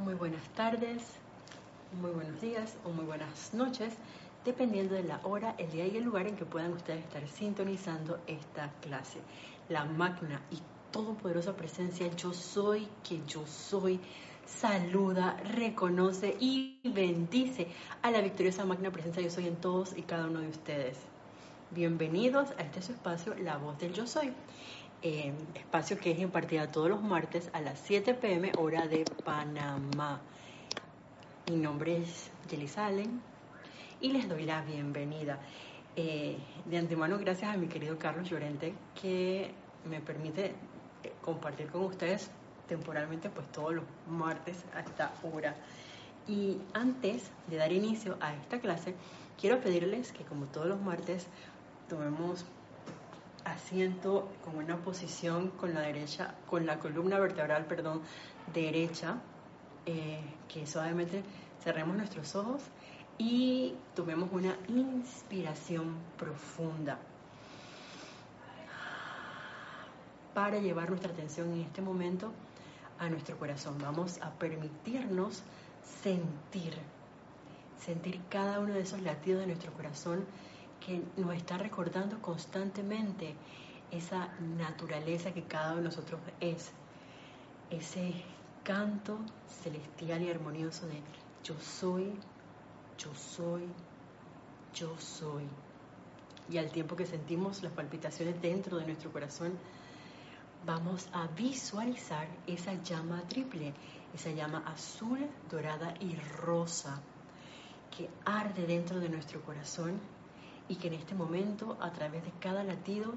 muy buenas tardes, muy buenos días o muy buenas noches, dependiendo de la hora, el día y el lugar en que puedan ustedes estar sintonizando esta clase. La magna y todopoderosa presencia yo soy que yo soy saluda, reconoce y bendice a la victoriosa magna presencia yo soy en todos y cada uno de ustedes. Bienvenidos a este su espacio, La Voz del Yo Soy. Eh, espacio que es impartida todos los martes a las 7 pm hora de Panamá. Mi nombre es Jelly Salen y les doy la bienvenida. Eh, de antemano, gracias a mi querido Carlos Llorente que me permite eh, compartir con ustedes temporalmente pues todos los martes a esta hora. Y antes de dar inicio a esta clase, quiero pedirles que como todos los martes tomemos asiento con una posición con la derecha, con la columna vertebral, perdón, derecha, eh, que suavemente cerremos nuestros ojos y tomemos una inspiración profunda para llevar nuestra atención en este momento a nuestro corazón. Vamos a permitirnos sentir, sentir cada uno de esos latidos de nuestro corazón que nos está recordando constantemente esa naturaleza que cada uno de nosotros es, ese canto celestial y armonioso de yo soy, yo soy, yo soy. Y al tiempo que sentimos las palpitaciones dentro de nuestro corazón, vamos a visualizar esa llama triple, esa llama azul, dorada y rosa que arde dentro de nuestro corazón y que en este momento, a través de cada latido,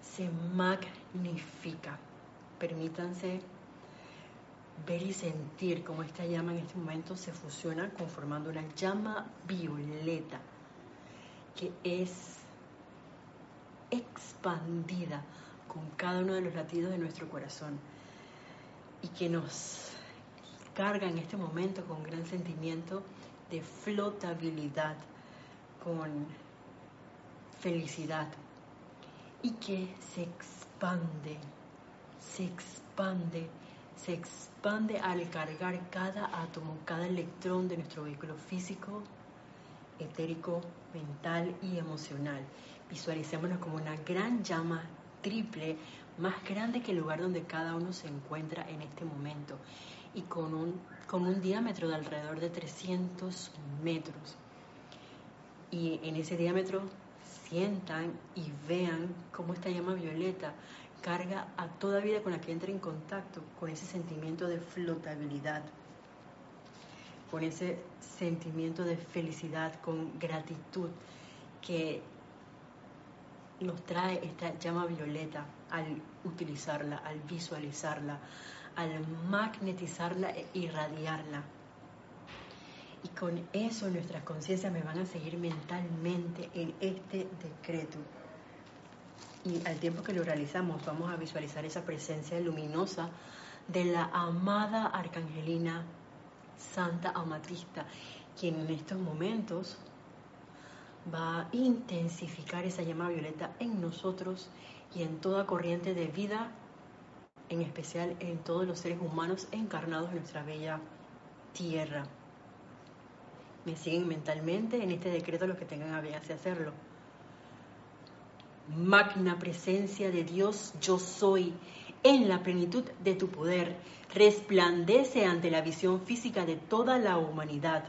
se magnifica. Permítanse ver y sentir cómo esta llama en este momento se fusiona conformando una llama violeta que es expandida con cada uno de los latidos de nuestro corazón y que nos carga en este momento con gran sentimiento de flotabilidad, con felicidad y que se expande, se expande, se expande al cargar cada átomo, cada electrón de nuestro vehículo físico, etérico, mental y emocional. Visualicémonos como una gran llama triple, más grande que el lugar donde cada uno se encuentra en este momento y con un, con un diámetro de alrededor de 300 metros. Y en ese diámetro sientan y vean cómo esta llama violeta carga a toda vida con la que entra en contacto con ese sentimiento de flotabilidad, con ese sentimiento de felicidad, con gratitud que nos trae esta llama violeta al utilizarla, al visualizarla, al magnetizarla e irradiarla. Y con eso nuestras conciencias me van a seguir mentalmente en este decreto. Y al tiempo que lo realizamos, vamos a visualizar esa presencia luminosa de la amada arcangelina Santa Amatista, quien en estos momentos va a intensificar esa llama violeta en nosotros y en toda corriente de vida en especial en todos los seres humanos encarnados en nuestra bella tierra. Me siguen mentalmente en este decreto los que tengan a bien hacerlo. Magna presencia de Dios, yo soy, en la plenitud de tu poder, resplandece ante la visión física de toda la humanidad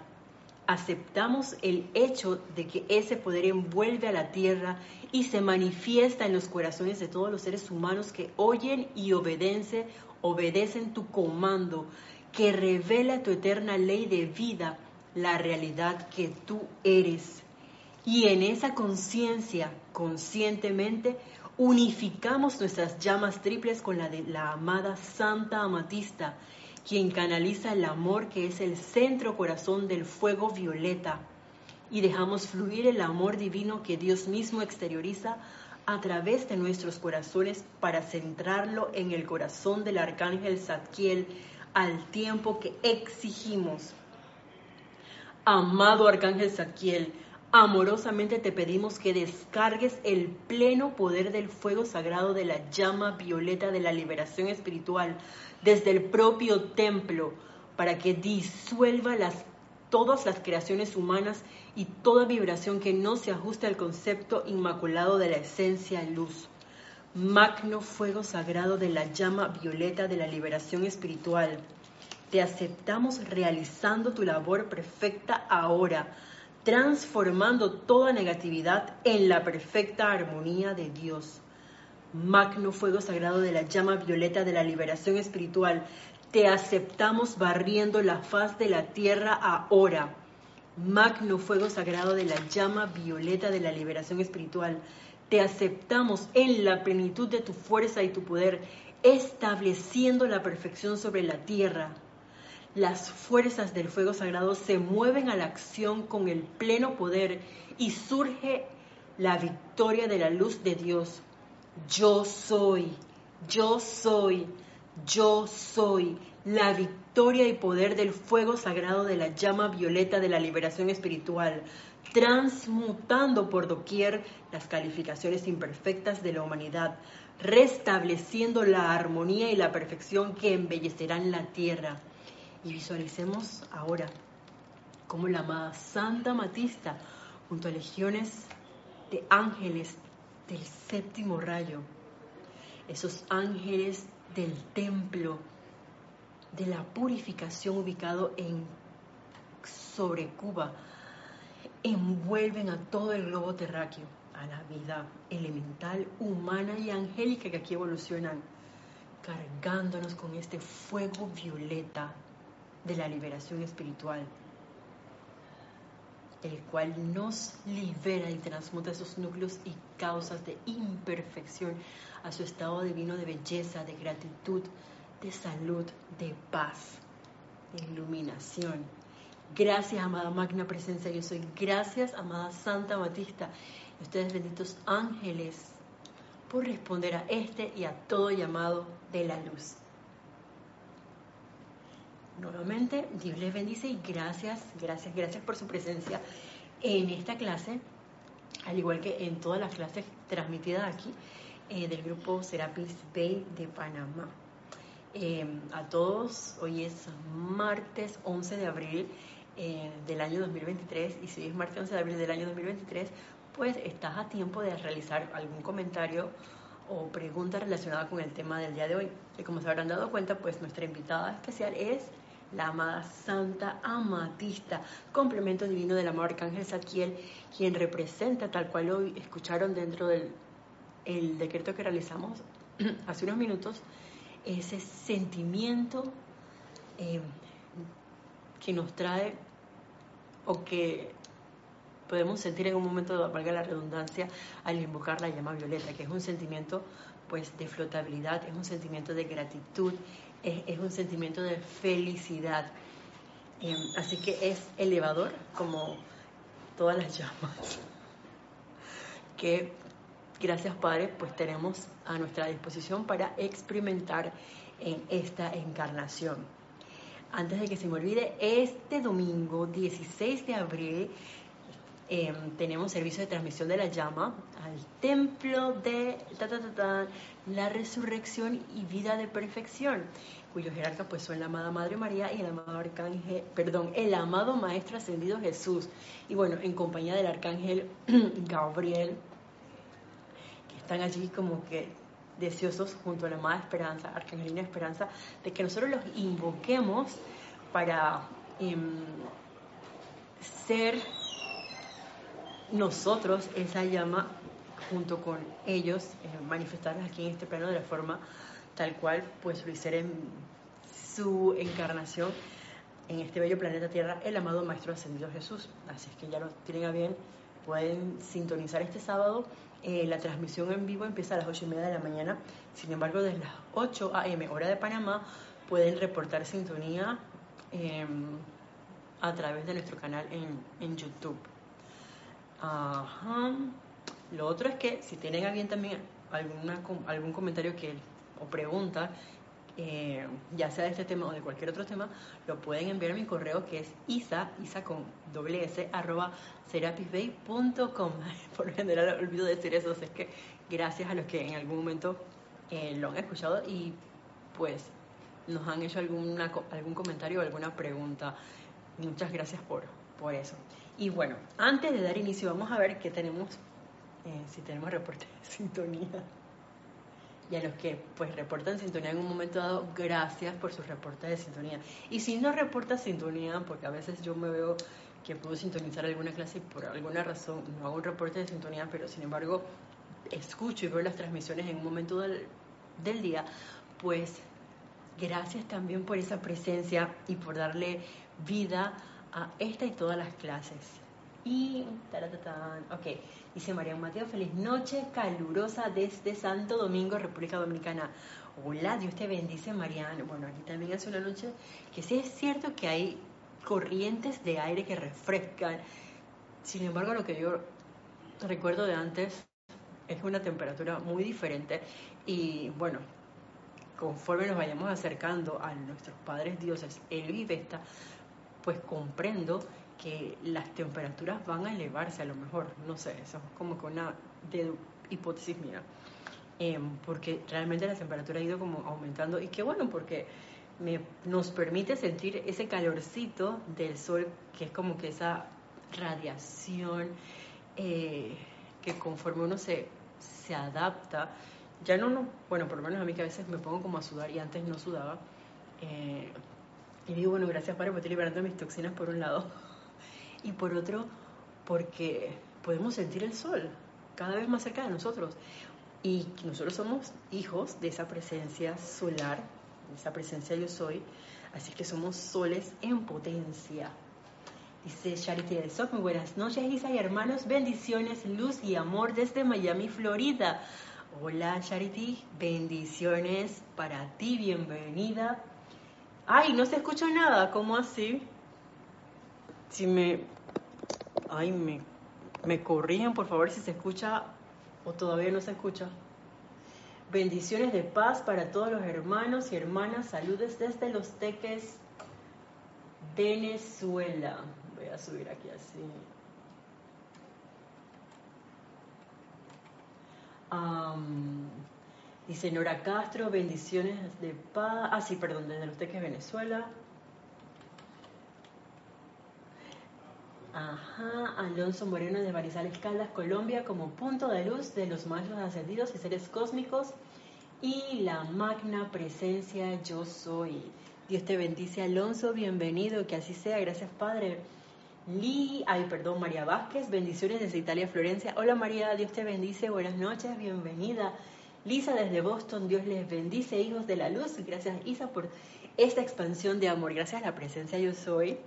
aceptamos el hecho de que ese poder envuelve a la tierra y se manifiesta en los corazones de todos los seres humanos que oyen y obedecen, obedecen tu comando, que revela tu eterna ley de vida, la realidad que tú eres. Y en esa conciencia, conscientemente, unificamos nuestras llamas triples con la de la amada Santa Amatista, quien canaliza el amor que es el centro corazón del fuego violeta y dejamos fluir el amor divino que Dios mismo exterioriza a través de nuestros corazones para centrarlo en el corazón del arcángel Zadkiel al tiempo que exigimos. Amado arcángel Zadkiel, amorosamente te pedimos que descargues el pleno poder del fuego sagrado de la llama violeta de la liberación espiritual desde el propio templo para que disuelva las, todas las creaciones humanas y toda vibración que no se ajuste al concepto inmaculado de la esencia luz. Magno fuego sagrado de la llama violeta de la liberación espiritual. Te aceptamos realizando tu labor perfecta ahora transformando toda negatividad en la perfecta armonía de Dios. Magno fuego sagrado de la llama violeta de la liberación espiritual, te aceptamos barriendo la faz de la tierra ahora. Magno fuego sagrado de la llama violeta de la liberación espiritual, te aceptamos en la plenitud de tu fuerza y tu poder, estableciendo la perfección sobre la tierra las fuerzas del fuego sagrado se mueven a la acción con el pleno poder y surge la victoria de la luz de Dios. Yo soy, yo soy, yo soy la victoria y poder del fuego sagrado de la llama violeta de la liberación espiritual, transmutando por doquier las calificaciones imperfectas de la humanidad, restableciendo la armonía y la perfección que embellecerán la tierra y visualicemos ahora como la amada Santa Matista, junto a legiones de ángeles del séptimo rayo, esos ángeles del templo de la purificación ubicado en sobre Cuba, envuelven a todo el globo terráqueo, a la vida elemental, humana y angélica que aquí evolucionan, cargándonos con este fuego violeta de la liberación espiritual, el cual nos libera y transmuta esos núcleos y causas de imperfección a su estado divino de belleza, de gratitud, de salud, de paz, de iluminación. Gracias, amada Magna Presencia, yo soy. Gracias, amada Santa Batista, y ustedes benditos ángeles, por responder a este y a todo llamado de la luz. Nuevamente, Dios les bendice y gracias, gracias, gracias por su presencia en esta clase, al igual que en todas las clases transmitidas aquí eh, del grupo Serapis Bay de Panamá. Em, a todos, hoy es martes 11 de abril eh, del año 2023 y si hoy es martes 11 de abril del año 2023, pues estás a tiempo de realizar algún comentario o pregunta relacionada con el tema del día de hoy. Y como se habrán dado cuenta, pues nuestra invitada especial es la amada Santa Amatista, complemento divino del amor Arcángel Saquiel, quien representa, tal cual lo escucharon dentro del el decreto que realizamos hace unos minutos, ese sentimiento eh, que nos trae o que podemos sentir en un momento, valga la redundancia, al invocar la llama violeta, que es un sentimiento pues de flotabilidad, es un sentimiento de gratitud, es, un sentimiento de felicidad. Em, así que es elevador como todas las llamas que gracias Padre pues tenemos a nuestra disposición para experimentar en esta encarnación. Antes de que se me olvide, este domingo 16 de abril Em, tenemos servicio de transmisión de la llama al templo de la resurrección y vida de perfección, cuyos jerarcas pues son la amada Madre María y el amado arcángel, perdón, el amado Maestro ascendido Jesús. Y bueno, en compañía del arcángel Gabriel, que están allí como que deseosos junto a la amada Esperanza, Arcangelina Esperanza, de que nosotros los invoquemos para em, ser nosotros esa llama junto con ellos eh, manifestarlas aquí en este plano de la forma tal cual pues lo hicieron su encarnación en este bello planeta Tierra el amado Maestro Ascendido Jesús. Así es que ya lo tienen a bien, pueden sintonizar este sábado. Eh, la transmisión en vivo empieza a las 8 y media de la mañana, sin embargo desde las 8 a.m. hora de Panamá pueden reportar sintonía em, a través de nuestro canal en, en YouTube. Ajá. Lo otro es que si tienen a bien también alguna, algún comentario que o pregunta eh, ya sea de este tema o de cualquier otro tema, lo pueden enviar a mi correo que es isa, isa con doble s, arroba serapisbay.com. Por lo general olvido decir eso, es que gracias a los que en algún momento eh, lo han escuchado y pues nos han hecho alguna, algún comentario o alguna pregunta. Muchas gracias por, por eso. Y bueno, antes de dar inicio, vamos a ver qué tenemos, eh, si tenemos reporte de sintonía y a los que pues reportan sintonía en un momento dado, gracias por sus reportes de sintonía. Y si no reporta sintonía, porque a veces yo me veo que puedo sintonizar alguna clase y por alguna razón no hago un reporte de sintonía, pero sin embargo escucho y veo las transmisiones en un momento del, del día, pues gracias también por esa presencia y por darle vida a esta y todas las clases. Y, ok, dice María Mateo, feliz noche calurosa desde Santo Domingo, República Dominicana. Hola, Dios te bendice, Mariana. Bueno, aquí también hace una noche que sí es cierto que hay corrientes de aire que refrescan. Sin embargo, lo que yo recuerdo de antes es una temperatura muy diferente y bueno, conforme nos vayamos acercando a nuestros padres dioses, el y Vesta, pues comprendo que las temperaturas van a elevarse a lo mejor, no sé, eso es como que una hipótesis mía, em, porque realmente la temperatura ha ido como aumentando y qué bueno porque nos permite sentir ese calorcito del sol, que es como que esa radiación eh, que conforme uno se, se adapta, ya no, no, bueno, por lo menos a mí que a veces me pongo como a sudar y antes no sudaba, eh, y digo, bueno, gracias Padre, porque estoy liberando mis toxinas por un lado. Y por otro, porque podemos sentir el sol cada vez más cerca de nosotros. Y nosotros somos hijos de esa presencia solar, de esa presencia yo soy. Así que somos soles en potencia. Dice Charity del Soc, muy buenas noches Isa y hermanos, bendiciones, luz y amor desde Miami, Florida. Hola Charity, bendiciones para ti, bienvenida Ay, no se escucha nada, ¿cómo así? Si me... Ay, me, me corrigen, por favor, si se escucha o todavía no se escucha. Bendiciones de paz para todos los hermanos y hermanas. Saludes desde Los Teques, Venezuela. Voy a subir aquí así. Dice Nora Castro, bendiciones de paz. Ah, sí, perdón, desde los Venezuela. Ajá, Alonso Moreno de Barizales Caldas, Colombia, como punto de luz de los maestros ascendidos y seres cósmicos y la magna presencia yo soy. Dios te bendice, Alonso, bienvenido, que así sea, gracias Padre. Lee, ay, perdón, María Vázquez, bendiciones desde Italia, Florencia. Hola María, Dios te bendice, buenas noches, bienvenida. Lisa desde Boston, Dios les bendice, hijos de la luz. Gracias Isa por esta expansión de amor. Gracias a la presencia yo soy.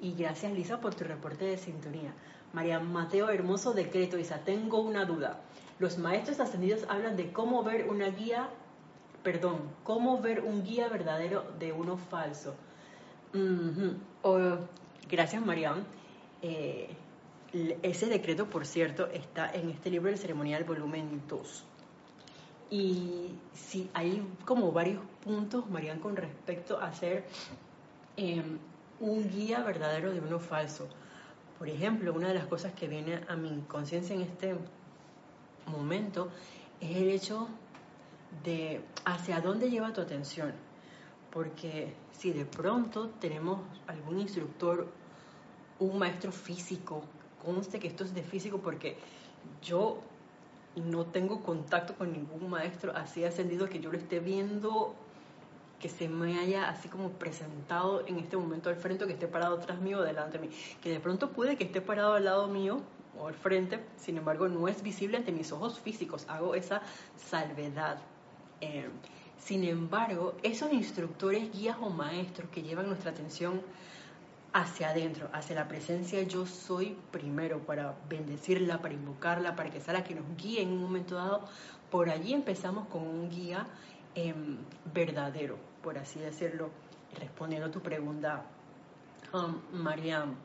Y gracias Lisa por tu reporte de sintonía. María Mateo, hermoso decreto. Isa, tengo una duda. Los maestros ascendidos hablan de cómo ver una guía, perdón, cómo ver un guía verdadero de uno falso. gracias María. Eh, ese decreto, por cierto, está en este libro del ceremonial volumen 2. Y sí, hay como varios puntos, Marian, con respecto a ser em, un guía verdadero de uno falso. Por ejemplo, una de las cosas que viene a mi conciencia en este momento es el hecho de hacia dónde lleva tu atención. Porque si de pronto tenemos algún instructor, un maestro físico, conste que esto es de físico porque yo no tengo contacto con ningún maestro así ascendido que yo lo esté viendo, que se me haya así como presentado en este momento al frente, que esté parado atrás mío o delante de mí, que de pronto puede que esté parado al lado mío o al frente, sin embargo no es visible ante mis ojos físicos, hago esa salvedad. Eh, sin embargo, esos instructores, guías o maestros que llevan nuestra atención hacia adentro, hacia la presencia yo soy primero, para bendecirla, para invocarla, para que sea la que nos guíe en un momento dado. Por allí empezamos con un guía em, verdadero, por así decirlo, respondiendo a tu pregunta, um, Mariam.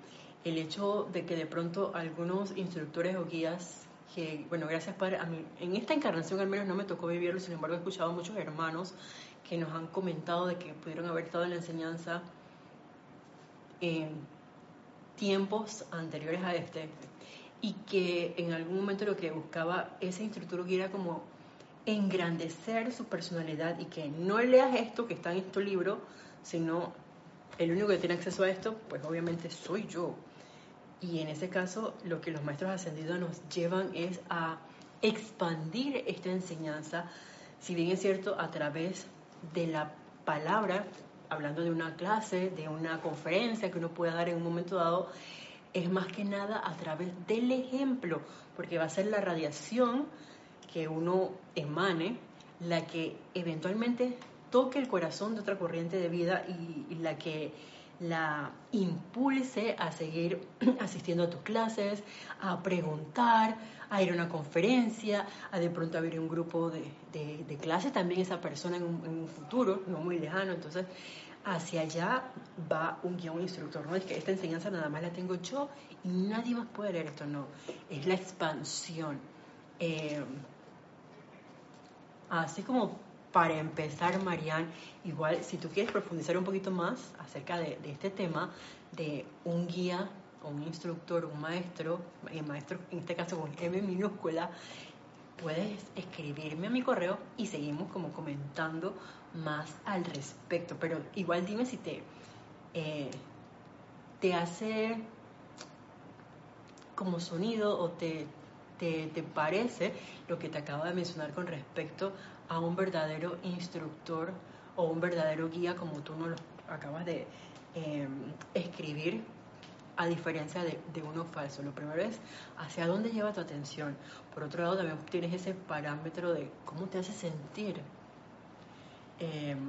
El hecho de que de pronto algunos instructores o guías que, bueno, gracias Padre, mí, en esta encarnación al menos no me tocó vivirlo, sin embargo he escuchado a muchos hermanos que nos han comentado de que pudieron haber estado en la enseñanza en tiempos anteriores a este y que en algún momento lo que buscaba ese instructor era como engrandecer su personalidad y que no leas esto que está en este libro, sino el único que tiene acceso a esto, pues obviamente soy yo. Y en ese caso, lo que los maestros ascendidos nos llevan es a expandir esta enseñanza, si bien es cierto, a través de la palabra, hablando de una clase, de una conferencia que uno pueda dar en un momento dado, es más que nada a través del ejemplo, porque va a ser la radiación que uno emane la que eventualmente toque el corazón de otra corriente de vida y, la que la impulse a seguir asistiendo a tus clases, a preguntar, a ir a una conferencia, a de pronto abrir un grupo de, de, clases, también esa persona en un, un, futuro, no muy lejano. Entonces, hacia allá va un guion instructor. No es que esta enseñanza nada más la tengo yo y nadie más puede leer esto, no. Es la expansión. Eh, así como para empezar, Marian, igual si tú quieres profundizar un poquito más acerca de, este tema de un guía un instructor, un maestro, el maestro en este caso con M minúscula, puedes escribirme a mi correo y seguimos como comentando más al respecto. Pero igual dime si te, eh, te hace como sonido o te, te, te, parece lo que te acabo de mencionar con respecto a un verdadero instructor o un verdadero guía como tú nos lo acabas de em, escribir a diferencia de, uno falso. Lo primero es hacia dónde lleva tu atención. Por otro lado, también tienes ese parámetro de cómo te hace sentir. Em,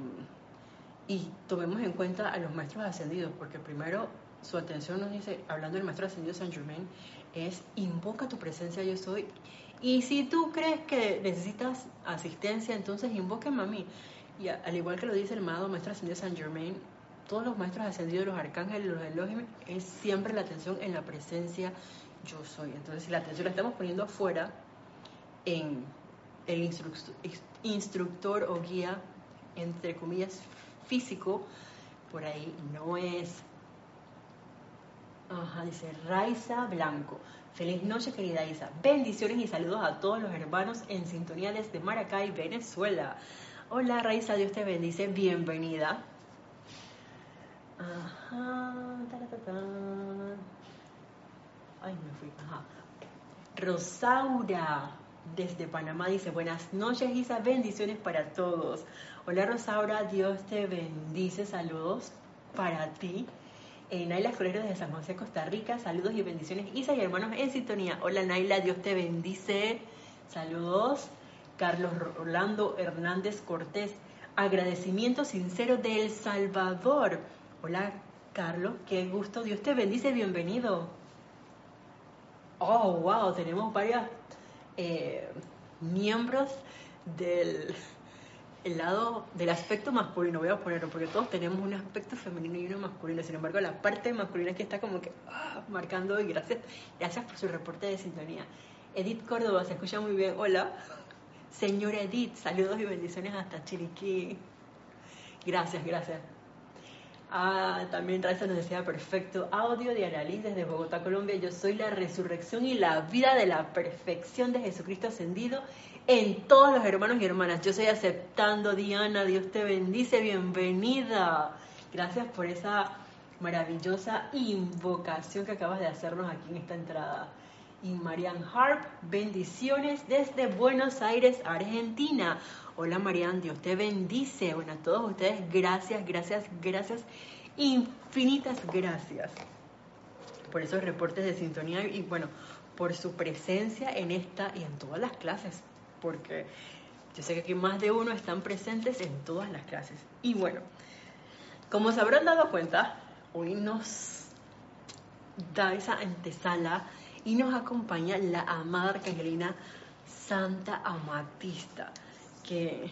y tomemos en cuenta a los maestros ascendidos, porque primero su atención nos dice, hablando del maestro ascendido San Germain, es invoca tu presencia yo soy y si tú crees que necesitas asistencia, entonces invóqueme a mí. Y al igual que lo dice el amado Maestro Ascendido San Germain, todos los maestros ascendidos, los arcángeles, los elogios, es siempre la atención en la presencia yo soy. Entonces, si la atención la estamos poniendo afuera, en el instructor o guía, entre comillas, físico, por ahí no es. Ajá, dice Raiza Blanco. Feliz noche, querida Isa. Bendiciones y saludos a todos los hermanos en sintonía desde Maracay, Venezuela. Hola, Raiza, Dios te bendice. Bienvenida. Ajá. Ay, me fui. Ajá. Rosaura, desde Panamá, dice: Buenas noches, Isa. Bendiciones para todos. Hola, Rosaura. Dios te bendice. Saludos para ti. Eh, Naila Flores de San José, Costa Rica. Saludos y bendiciones. Isa y hermanos en sintonía. Hola Naila, Dios te bendice. Saludos. Carlos Rolando Hernández Cortés. Agradecimiento sincero de El Salvador. Hola Carlos, qué gusto. Dios te bendice. Bienvenido. Oh, wow, tenemos varios eh, miembros del el lado del aspecto masculino, voy a ponerlo, porque todos tenemos un aspecto femenino y uno masculino, sin embargo la parte masculina que está como que ah, marcando y gracias, gracias por su reporte de sintonía. Edith Córdoba, se escucha muy bien, hola. Señora Edith, saludos y bendiciones hasta Chiriquí. Gracias, gracias. Ah, también Raiza nos decía perfecto. Audio de Annalise desde Bogotá, Colombia. Yo soy la resurrección y la vida de la perfección de Jesucristo ascendido en todos los hermanos y hermanas. Yo estoy aceptando, Diana, Dios te bendice, bienvenida. Gracias por esa maravillosa invocación que acabas de hacernos aquí en esta entrada. Y Marian Harp, bendiciones desde Buenos Aires, Argentina. Hola Marian, Dios te bendice. Bueno, a todos ustedes, gracias, gracias, gracias, infinitas gracias por esos reportes de sintonía y bueno, por su presencia en esta y en todas las clases porque yo sé que aquí más de uno están presentes en todas las clases. Y bueno, como se habrán dado cuenta, hoy nos da esa antesala y nos acompaña la amada arcangelina Santa Amatista, que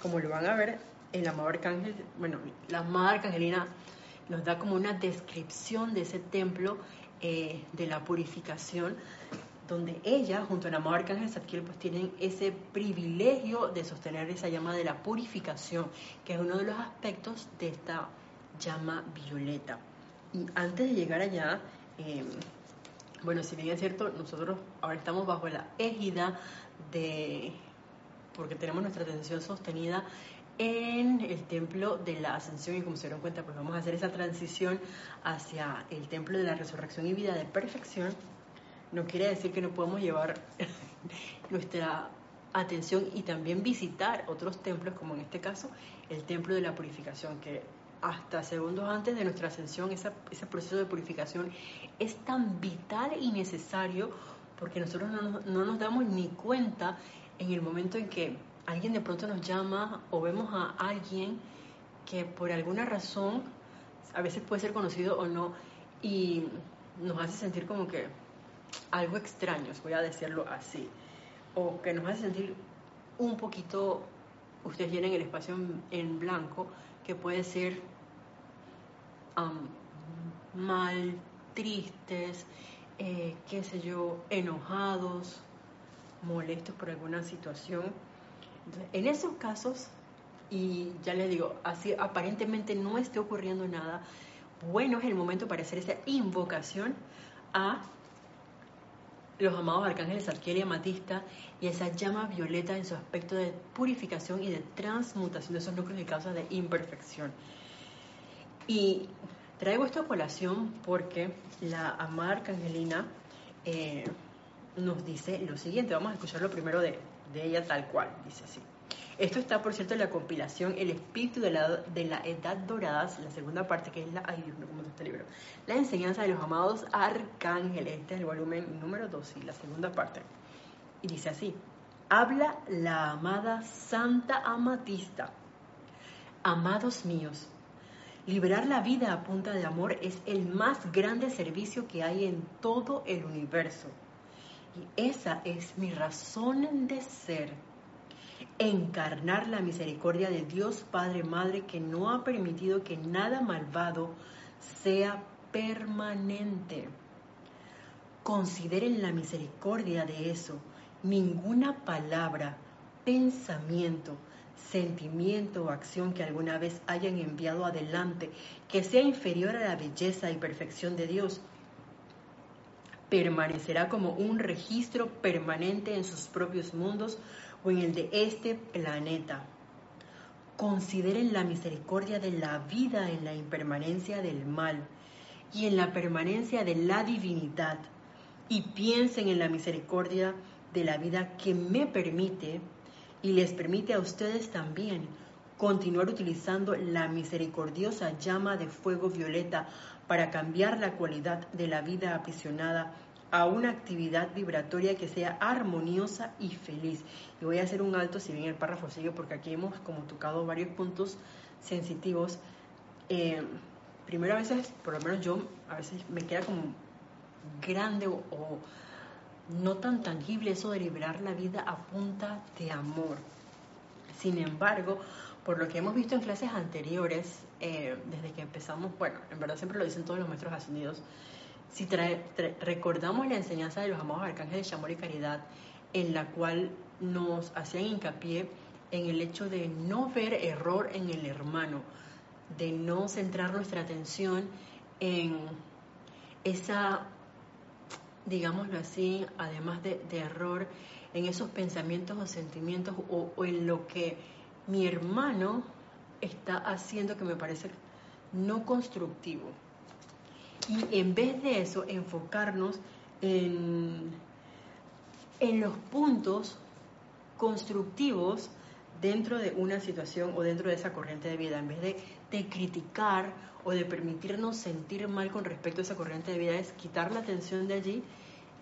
como lo van a ver, el amado arcángel, bueno, la amada arcangelina nos da como una descripción de ese templo eh, de la purificación donde ella, junto al amado Arcángel Zadkiel, pues tienen ese privilegio de sostener esa llama de la purificación, que es uno de los aspectos de esta llama violeta. Y antes de llegar allá, em, bueno, si bien es cierto, nosotros ahora estamos bajo la égida de, porque tenemos nuestra atención sostenida en el templo de la ascensión y como se dieron cuenta, pues vamos a hacer esa transición hacia el templo de la resurrección y vida de perfección no quiere decir que no podemos llevar nuestra atención y también visitar otros templos, como en este caso el templo de la purificación, que hasta segundos antes de nuestra ascensión, ese proceso de purificación es tan vital y necesario porque nosotros no, no nos damos ni cuenta en el momento en que alguien de pronto nos llama o vemos a alguien que por alguna razón, a veces puede ser conocido o no, y nos hace sentir como que algo extraño, voy a decirlo así, o que nos hace sentir un poquito, ustedes llenen el espacio en, blanco, que puede ser mal, tristes, eh, qué sé yo, enojados, molestos por alguna situación. en esos casos, y ya les digo, así aparentemente no esté ocurriendo nada, bueno es el momento para hacer esa invocación a los amados arcángeles Arquiel y Amatista y esa llama violeta en su aspecto de purificación y de transmutación de esos núcleos y causas de imperfección. Y traigo esta colación porque la amada arcangelina eh, nos dice lo siguiente, vamos a escucharlo primero de, de ella tal cual, dice así. Esto está, por cierto, en la compilación El Espíritu de la, de la Edad Dorada, la segunda parte, que es la. Ay, Dios mío, ¿cómo este libro? La enseñanza de los amados arcángeles. Este es el volumen número 2 y la segunda parte. Y dice así: Habla la amada Santa Amatista. Amados míos, liberar la vida a punta de amor es el más grande servicio que hay en todo el universo. Y esa es mi razón de ser encarnar la misericordia de Dios Padre Madre que no ha permitido que nada malvado sea permanente. Consideren la misericordia de eso. Ninguna palabra, pensamiento, sentimiento o acción que alguna vez hayan enviado adelante que sea inferior a la belleza y perfección de Dios permanecerá como un registro permanente en sus propios mundos o en el de este planeta. Consideren la misericordia de la vida en la impermanencia del mal y en la permanencia de la divinidad y piensen en la misericordia de la vida que me permite y les permite a ustedes también continuar utilizando la misericordiosa llama de fuego violeta para cambiar la cualidad de la vida aprisionada a una actividad vibratoria que sea armoniosa y feliz. Y voy a hacer un alto, si bien el párrafo sigue, porque aquí hemos como tocado varios puntos sensitivos. Eh, primero a veces, por lo menos yo, a veces me queda como grande o, no tan tangible eso de liberar la vida a punta de amor. Sin embargo, por lo que hemos visto en clases anteriores, eh, desde que empezamos, bueno, en verdad siempre lo dicen todos los maestros ascendidos, si recordamos la enseñanza de los amados arcángeles de amor y caridad, en la cual nos hacían hincapié en el hecho de no ver error en el hermano, de no centrar nuestra atención en esa, digámoslo así, además de, error, en esos pensamientos o sentimientos o en lo que mi hermano está haciendo que me parece no constructivo y en vez de eso enfocarnos en, en los puntos constructivos dentro de una situación o dentro de esa corriente de vida, en vez de, de, criticar o de permitirnos sentir mal con respecto a esa corriente de vida, es quitar la atención de allí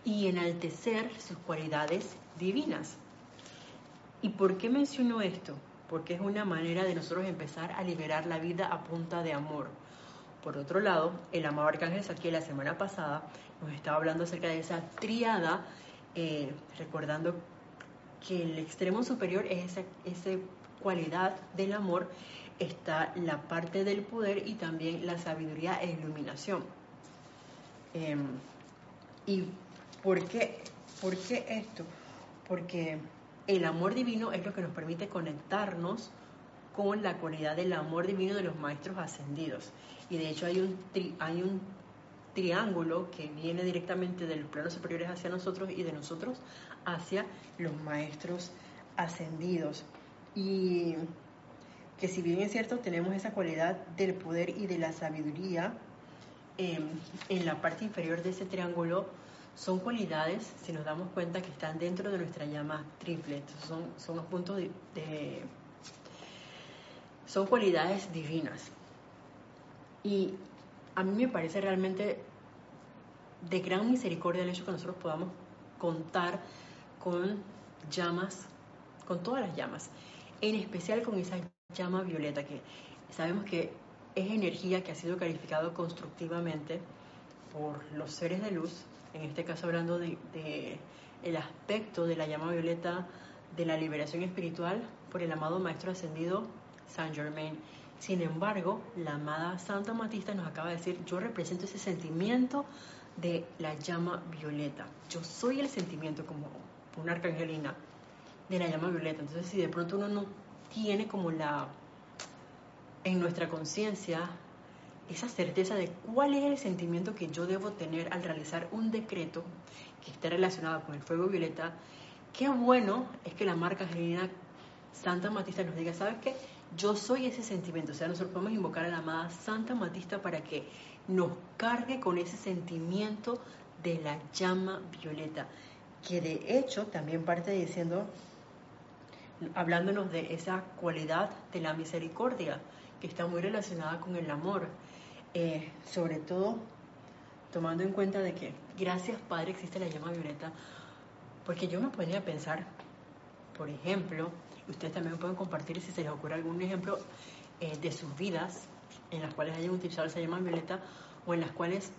y enaltecer sus cualidades divinas. ¿Y por qué menciono esto? Porque es una manera de nosotros empezar a liberar la vida a punta de amor. Por otro lado, el amado Arcángel Saquiel la semana pasada nos estaba hablando acerca de esa triada, eh, recordando que el extremo superior es esa, esa cualidad del amor, está la parte del poder y también la sabiduría e iluminación. Em, ¿Y por qué ¿Por qué esto? Porque el amor divino es lo que nos permite conectarnos con la cualidad del amor divino de los maestros ascendidos. Y de hecho hay un, hay un triángulo que viene directamente de los planos superiores hacia nosotros y de nosotros hacia los maestros ascendidos. Y que si bien es cierto, tenemos esa cualidad del poder y de la sabiduría em, en la parte inferior de ese triángulo, son cualidades, si nos damos cuenta, que están dentro de nuestra llama triple. Son, son los puntos de son cualidades divinas. Y a mí me parece realmente de gran misericordia el hecho que nosotros podamos contar con llamas, con todas las llamas, en especial con esa llama violeta que sabemos que es energía que ha sido calificado constructivamente por los seres de luz, en este caso hablando de, el aspecto de la llama violeta de la liberación espiritual por el amado Maestro Ascendido Saint Germain. Sin embargo, la amada Santa Matista nos acaba de decir, yo represento ese sentimiento de la llama violeta. Yo soy el sentimiento como una arcangelina de la llama violeta. Entonces, si de pronto uno no tiene como la, en nuestra conciencia, esa certeza de cuál es el sentimiento que yo debo tener al realizar un decreto que esté relacionado con el fuego violeta, qué bueno es que la marca angelina Santa Matista nos diga, ¿sabes qué? Yo soy ese sentimiento. O sea, nosotros podemos invocar a la amada Santa Matista para que nos cargue con ese sentimiento de la llama violeta, que de hecho también parte diciendo, hablándonos de esa cualidad de la misericordia, que está muy relacionada con el amor, eh, sobre todo tomando en cuenta de que gracias Padre existe la llama violeta, porque yo me podría pensar, por ejemplo, Ustedes también pueden compartir si se les ocurre algún ejemplo eh, de sus vidas en las cuales hayan utilizado esa llama violeta o en las cuales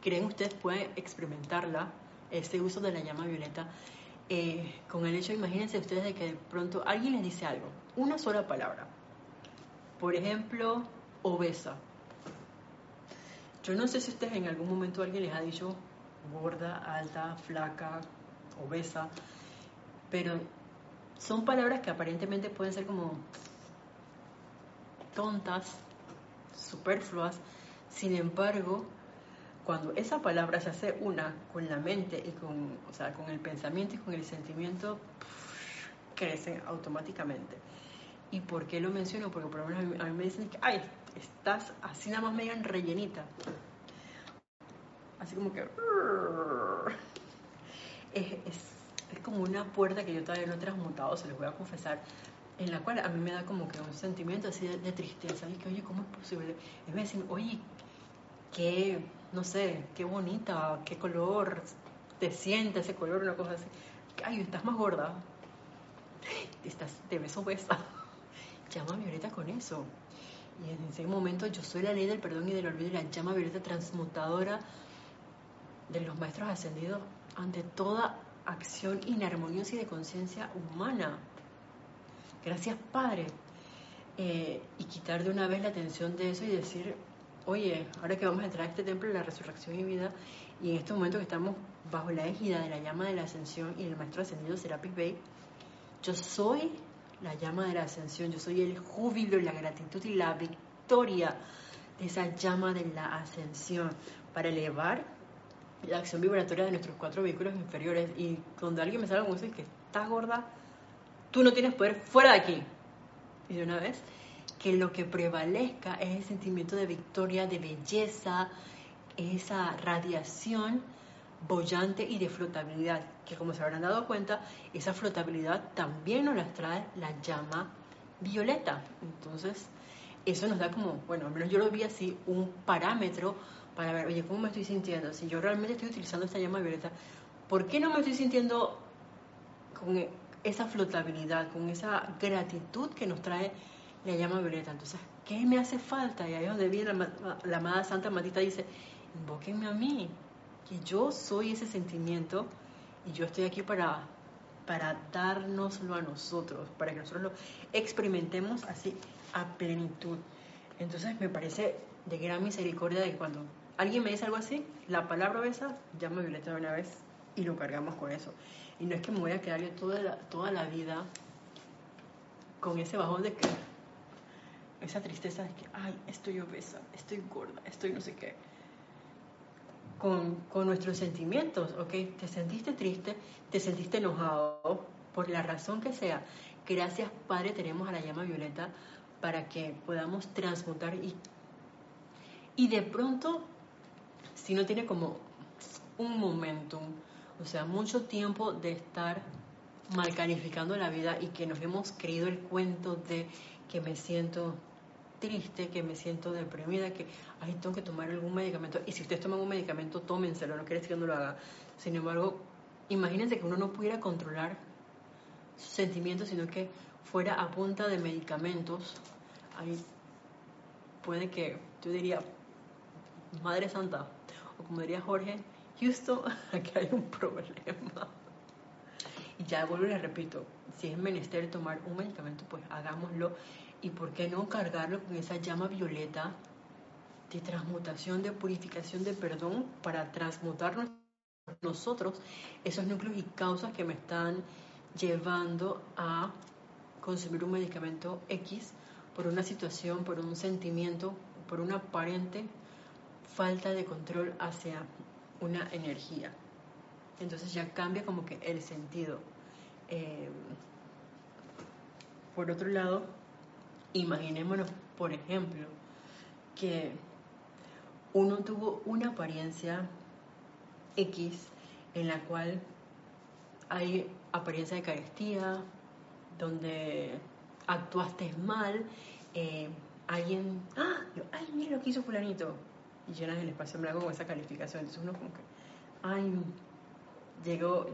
creen ustedes pueden experimentarla, este uso de la llama violeta. Eh, con el hecho, imagínense ustedes de que de pronto alguien les dice algo, una sola palabra. Por ejemplo, obesa. Yo no sé si ustedes en algún momento alguien les ha dicho gorda, alta, flaca, obesa, pero son palabras que aparentemente pueden ser como tontas, superfluas, sin embargo, cuando esa palabra se hace una con la mente y con, o sea, con el pensamiento y con el sentimiento, crecen automáticamente. ¿Y por qué lo menciono? Porque por lo menos a mí, me dicen que, ay, estás así nada más medio rellenita. Así como que... Es, es es como una puerta que yo todavía no he transmutado, se les voy a confesar, en la cual a mí me da como que un sentimiento así de, tristeza, y que, oye, ¿cómo es posible? Es decir, oye, qué, no sé, qué bonita, qué color, te siente ese color, una cosa así. Ay, estás más gorda, estás, te ves obesa. Llama a con eso. Y en ese momento yo soy la ley del perdón y del olvido la llama Violeta transmutadora de los maestros ascendidos ante toda acción inarmoniosa y de conciencia humana. Gracias, Padre. Eh, y quitar de una vez la atención de eso y decir, oye, ahora que vamos a entrar a este templo de la resurrección y vida, y en este momento que estamos bajo la égida de la llama de la ascensión y el maestro ascendido Serapis Bey, yo soy la llama de la ascensión, yo soy el júbilo, la gratitud y la victoria de esa llama de la ascensión para elevar la acción vibratoria de nuestros cuatro vehículos inferiores. Y cuando alguien me salga con eso y que estás gorda, tú no tienes poder fuera de aquí. Y de una vez, que lo que prevalezca es el sentimiento de victoria, de belleza, esa radiación bollante y de flotabilidad, que como se habrán dado cuenta, esa flotabilidad también nos la trae la llama violeta. Entonces, eso nos da como, bueno, al menos yo lo vi así, un parámetro para ver, oye, ¿cómo me estoy sintiendo? Si yo realmente estoy utilizando esta llama violeta, ¿por qué no me estoy sintiendo con esa flotabilidad, con esa gratitud que nos trae la llama violeta? Entonces, ¿qué me hace falta? Y ahí es donde viene la, amada Santa Matita dice, invóquenme a mí, que yo soy ese sentimiento y yo estoy aquí para, para dárnoslo a nosotros, para que nosotros lo experimentemos así a plenitud. Entonces me parece de gran misericordia de cuando alguien me dice algo así, la palabra esa, llama Violeta de una vez y lo cargamos con eso. Y no es que me voy a quedar yo toda la, toda la vida con ese bajón de que, esa tristeza de que, ay, estoy obesa, estoy gorda, estoy no sé qué. Con, nuestros sentimientos, ¿ok? Te sentiste triste, te sentiste enojado, por la razón que sea. Gracias, Padre, tenemos a la llama violeta para que podamos transmutar y, y de pronto, si no tiene como un momentum, o sea, mucho tiempo de estar mal calificando la vida y que nos hemos creído el cuento de que me siento triste, que me siento deprimida, que ay, tengo que tomar algún medicamento. Y si ustedes toman un medicamento, tómenselo, no quiere decir que no lo haga. Sin embargo, imagínense que uno no pudiera controlar sus sentimientos, sino que fuera a punta de medicamentos. Ahí puede que, yo diría, Madre Santa, o como diría Jorge, Houston, aquí hay un problema. Y ya vuelvo y les repito, si es menester tomar un medicamento, pues hagámoslo. Y por qué no cargarlo con esa llama violeta de transmutación, de purificación, de perdón, para transmutarnos nosotros esos núcleos y causas que me están llevando a consumir un medicamento X por una situación, por un sentimiento, por una aparente falta de control hacia una energía. Entonces ya cambia como que el sentido. Eh, por otro lado, imaginémonos, por ejemplo, que uno tuvo una apariencia X en la cual hay apariencia de carestía, donde actuaste mal, eh, alguien, ¡ah! ¡Ay, mira lo que hizo fulanito! Y llenas el espacio en blanco con esa calificación. Entonces uno como que, ¡ay! Llegó,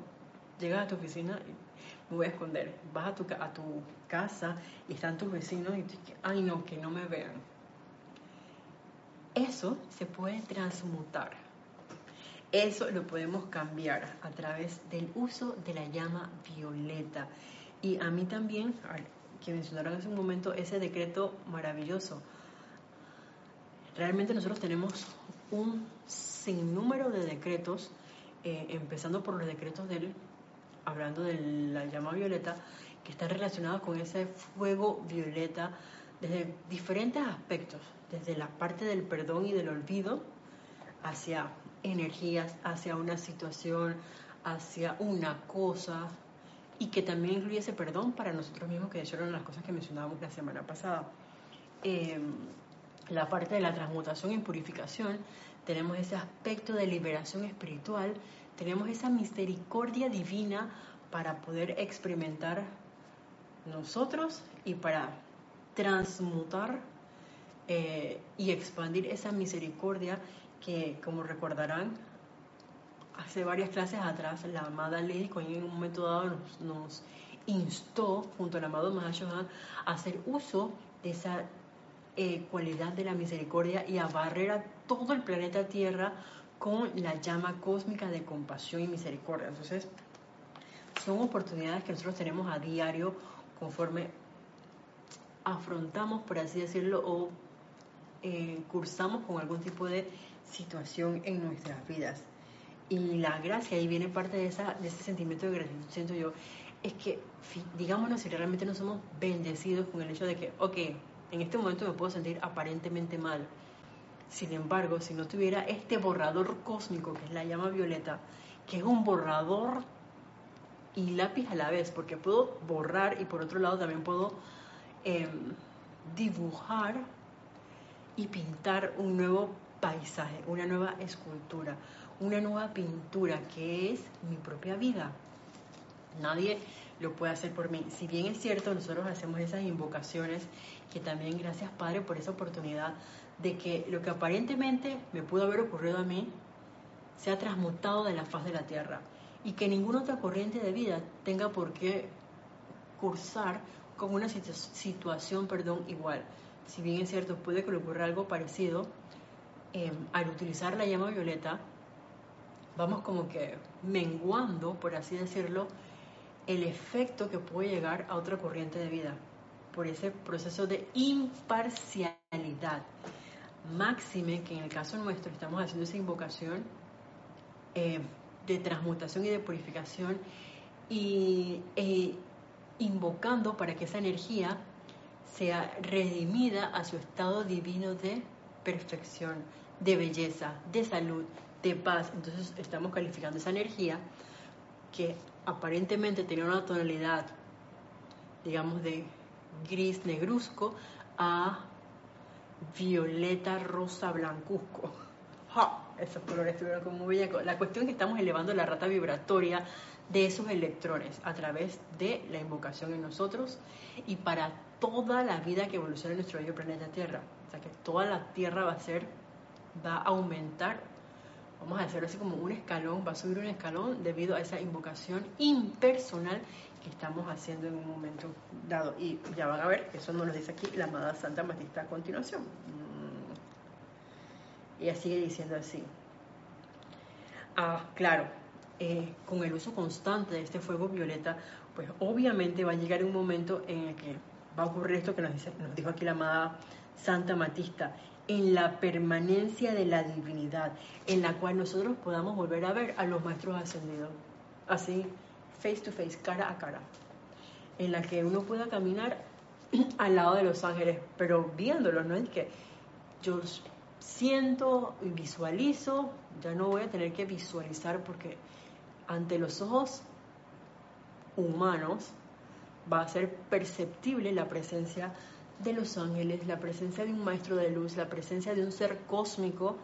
llegas a tu oficina y me voy a esconder. Vas a tu, a tu casa y están tus vecinos y dices, ¡ay no, que no me vean! Eso se puede transmutar. Eso lo podemos cambiar a través del uso de la llama violeta. Y a mí también, que mencionaron hace un momento, ese decreto maravilloso. Realmente nosotros tenemos un sinnúmero de decretos, eh, empezando por los decretos del, hablando de la llama violeta, que están relacionados con ese fuego violeta desde diferentes aspectos, desde la parte del perdón y del olvido hacia energías, hacia una situación, hacia una cosa, y que también incluye ese perdón para nosotros mismos, que de hecho eran las cosas que mencionábamos la semana pasada. Em, la parte de la transmutación y purificación, tenemos ese aspecto de liberación espiritual, tenemos esa misericordia divina para poder experimentar nosotros y para transmutar eh, y expandir esa misericordia que, como recordarán, hace varias clases atrás, la amada Lady Kuan en un momento dado nos, instó, junto al amado Mahashohan, a hacer uso de esa eh, cualidad de la misericordia y a barrer a todo el planeta Tierra con la llama cósmica de compasión y misericordia. Entonces, son oportunidades que nosotros tenemos a diario conforme afrontamos, por así decirlo, o eh, cursamos con algún tipo de situación en nuestras vidas. Y la gracia, ahí viene parte de, esa, de ese sentimiento de gratitud, siento yo, es que, digámonos, si realmente no somos bendecidos con el hecho de que, ok, en este momento me puedo sentir aparentemente mal. Sin embargo, si no tuviera este borrador cósmico, que es la llama violeta, que es un borrador y lápiz a la vez, porque puedo borrar y por otro lado también puedo em, dibujar y pintar un nuevo paisaje, una nueva escultura, una nueva pintura que es mi propia vida. Nadie lo puede hacer por mí. Si bien es cierto, nosotros hacemos esas invocaciones, que también gracias Padre por esa oportunidad de que lo que aparentemente me pudo haber ocurrido a mí sea transmutado de la faz de la tierra y que ninguna otra corriente de vida tenga por qué cursar con una situación perdón, igual. Si bien es cierto, puede que le ocurra algo parecido, em, al utilizar la llama violeta, vamos como que menguando, por así decirlo, el efecto que puede llegar a otra corriente de vida por ese proceso de imparcialidad. Máxime que en el caso nuestro estamos haciendo esa invocación eh, de transmutación y de purificación y e invocando para que esa energía sea redimida a su estado divino de perfección, de belleza, de salud, de paz. Entonces estamos calificando esa energía que aparentemente tenía una tonalidad, digamos, de gris negruzco a violeta rosa blancuzco. Esos colores estuvieron como muy bien. La cuestión es que estamos elevando la rata vibratoria de esos electrones a través de la invocación en nosotros y para toda la vida que evoluciona en nuestro bello planeta Tierra. O sea que toda la Tierra va a ser, va a aumentar, vamos a hacerlo así como un escalón, va a subir un escalón debido a esa invocación impersonal que estamos haciendo en un momento dado. Y ya van a ver, eso nos lo dice aquí la amada Santa Matista a continuación. Ella sigue diciendo así. Ah, claro, eh, con el uso constante de este fuego violeta, pues obviamente va a llegar un momento en el que va a ocurrir esto que nos, dice, nos dijo aquí la amada Santa Matista, en la permanencia de la divinidad, en la cual nosotros podamos volver a ver a los maestros ascendidos, así, face to face, cara a cara, en la que uno pueda caminar al lado de los ángeles, pero viéndolos, no es que yo siento y visualizo, ya no voy a tener que visualizar porque ante los ojos humanos va a ser perceptible la presencia de los ángeles, la presencia de un maestro de luz, la presencia de un ser cósmico,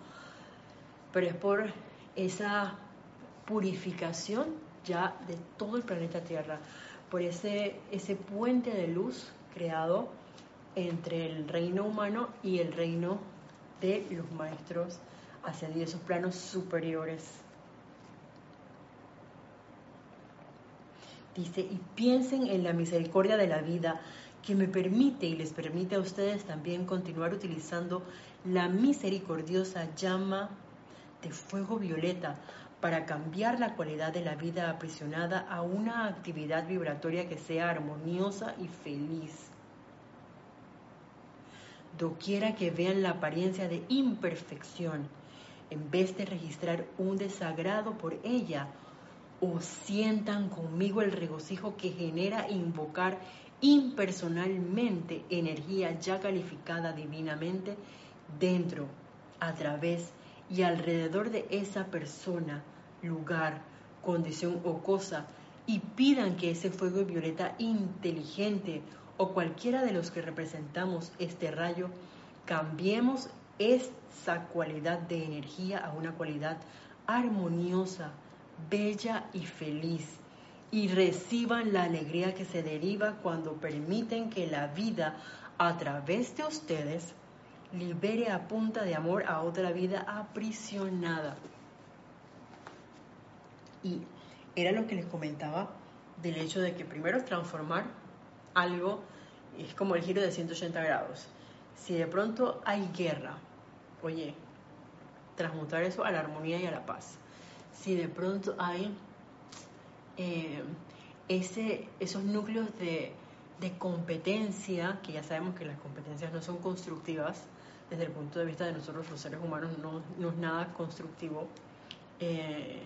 pero es por esa purificación ya de todo el planeta Tierra, por ese, ese puente de luz creado entre el reino humano y el reino de los maestros ascendidos, esos planos superiores. Dice, y piensen en la misericordia de la vida que me permite y les permite a ustedes también continuar utilizando la misericordiosa llama de fuego violeta para cambiar la cualidad de la vida aprisionada a una actividad vibratoria que sea armoniosa y feliz. Doquiera que vean la apariencia de imperfección, en vez de registrar un desagrado por ella, o sientan conmigo el regocijo que genera invocar impersonalmente energía ya calificada divinamente dentro, a través y alrededor de esa persona, lugar, condición o cosa y pidan que ese fuego violeta inteligente o cualquiera de los que representamos este rayo cambiemos esa cualidad de energía a una cualidad armoniosa, bella y feliz y reciban la alegría que se deriva cuando permiten que la vida a través de ustedes libere a punta de amor a otra vida aprisionada. Y era lo que les comentaba del hecho de que primero transformar algo es como el giro de 180 grados. Si de pronto hay guerra, oye, transmutar eso a la armonía y a la paz si de pronto hay eh, ese, esos núcleos de, competencia, que ya sabemos que las competencias no son constructivas, desde el punto de vista de nosotros los seres humanos no, es nada constructivo, eh,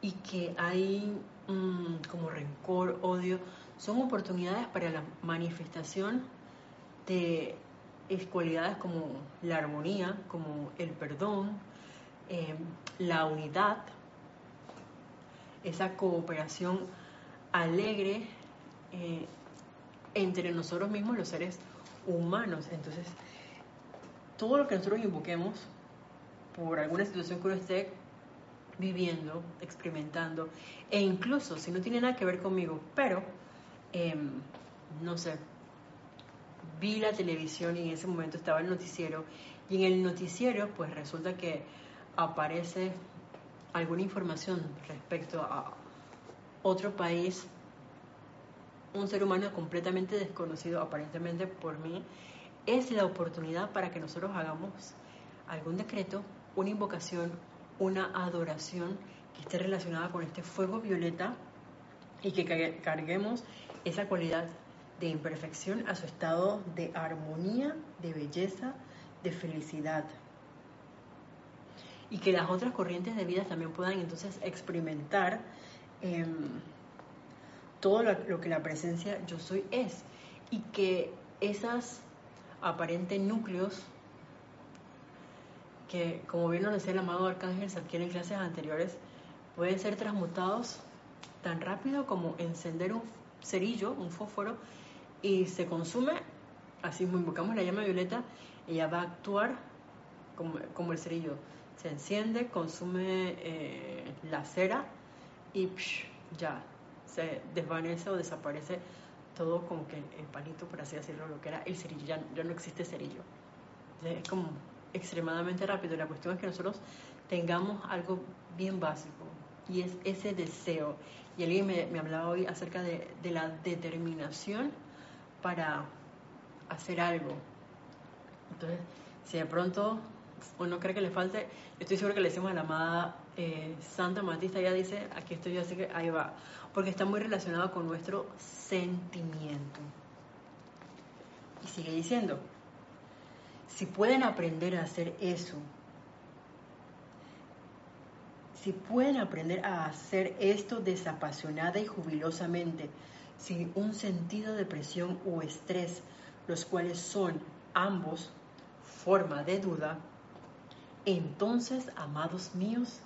y que hay mm, como rencor, odio, son oportunidades para la manifestación de cualidades como la armonía, como el perdón, eh, la unidad, esa cooperación alegre eh, entre nosotros mismos, los seres humanos. Entonces, todo lo que nosotros invoquemos por alguna situación que uno esté viviendo, experimentando, e incluso si no tiene nada que ver conmigo, pero, em, no sé, vi la televisión y en ese momento estaba el noticiero, y en el noticiero pues resulta que aparece alguna información respecto a otro país, un ser humano completamente desconocido aparentemente por mí, es la oportunidad para que nosotros hagamos algún decreto, una invocación, una adoración que esté relacionada con este fuego violeta y que carguemos esa cualidad de imperfección a su estado de armonía, de belleza, de felicidad, y que las otras corrientes de vida también puedan entonces experimentar em, todo lo, que la presencia yo soy es. Y que esas aparentes núcleos que como bien nos decía el amado arcángel Zadkiel en clases anteriores pueden ser transmutados tan rápido como encender un cerillo, un fósforo y se consume, así mismo invocamos la llama violeta, ella va a actuar como, como el cerillo se enciende, consume eh, la cera y ya se desvanece o desaparece todo como que el palito, por así decirlo, lo que era el cerillo, ya, no existe cerillo. es como extremadamente rápido. La cuestión es que nosotros tengamos algo bien básico y es ese deseo. Y alguien me, me hablaba hoy acerca de, de la determinación para hacer algo. Entonces, si de pronto uno cree que le falte, estoy seguro que le decimos a la amada eh, Santa Matista, ella dice, aquí estoy yo, así que ahí va, porque está muy relacionado con nuestro sentimiento. Y sigue diciendo, si pueden aprender a hacer eso, si pueden aprender a hacer esto desapasionada y jubilosamente, sin un sentido de presión o estrés, los cuales son ambos forma de duda, entonces, amados míos,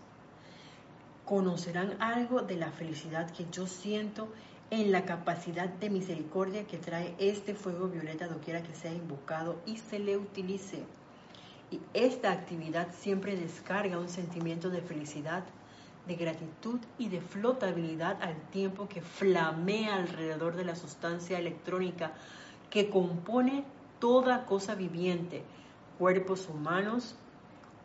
conocerán algo de la felicidad que yo siento en la capacidad de misericordia que trae este fuego violeta doquiera que sea invocado y se le utilice. Y esta actividad siempre descarga un sentimiento de felicidad, de gratitud y de flotabilidad al tiempo que flamea alrededor de la sustancia electrónica que compone toda cosa viviente, cuerpos humanos,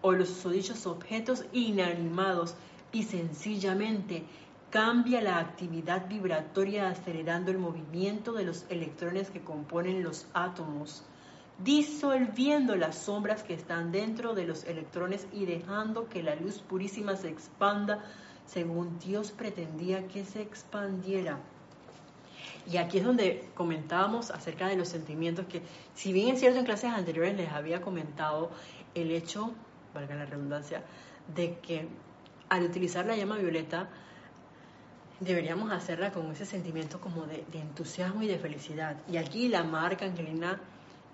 o los susodichos objetos inanimados y sencillamente cambia la actividad vibratoria acelerando el movimiento de los electrones que componen los átomos, disolviendo las sombras que están dentro de los electrones y dejando que la luz purísima se expanda según Dios pretendía que se expandiera. Y aquí es donde comentábamos acerca de los sentimientos que, si bien es cierto en clases anteriores les había comentado el hecho valga la redundancia, de que al utilizar la llama violeta deberíamos hacerla con ese sentimiento como de, entusiasmo y de felicidad. Y aquí la marca Angelina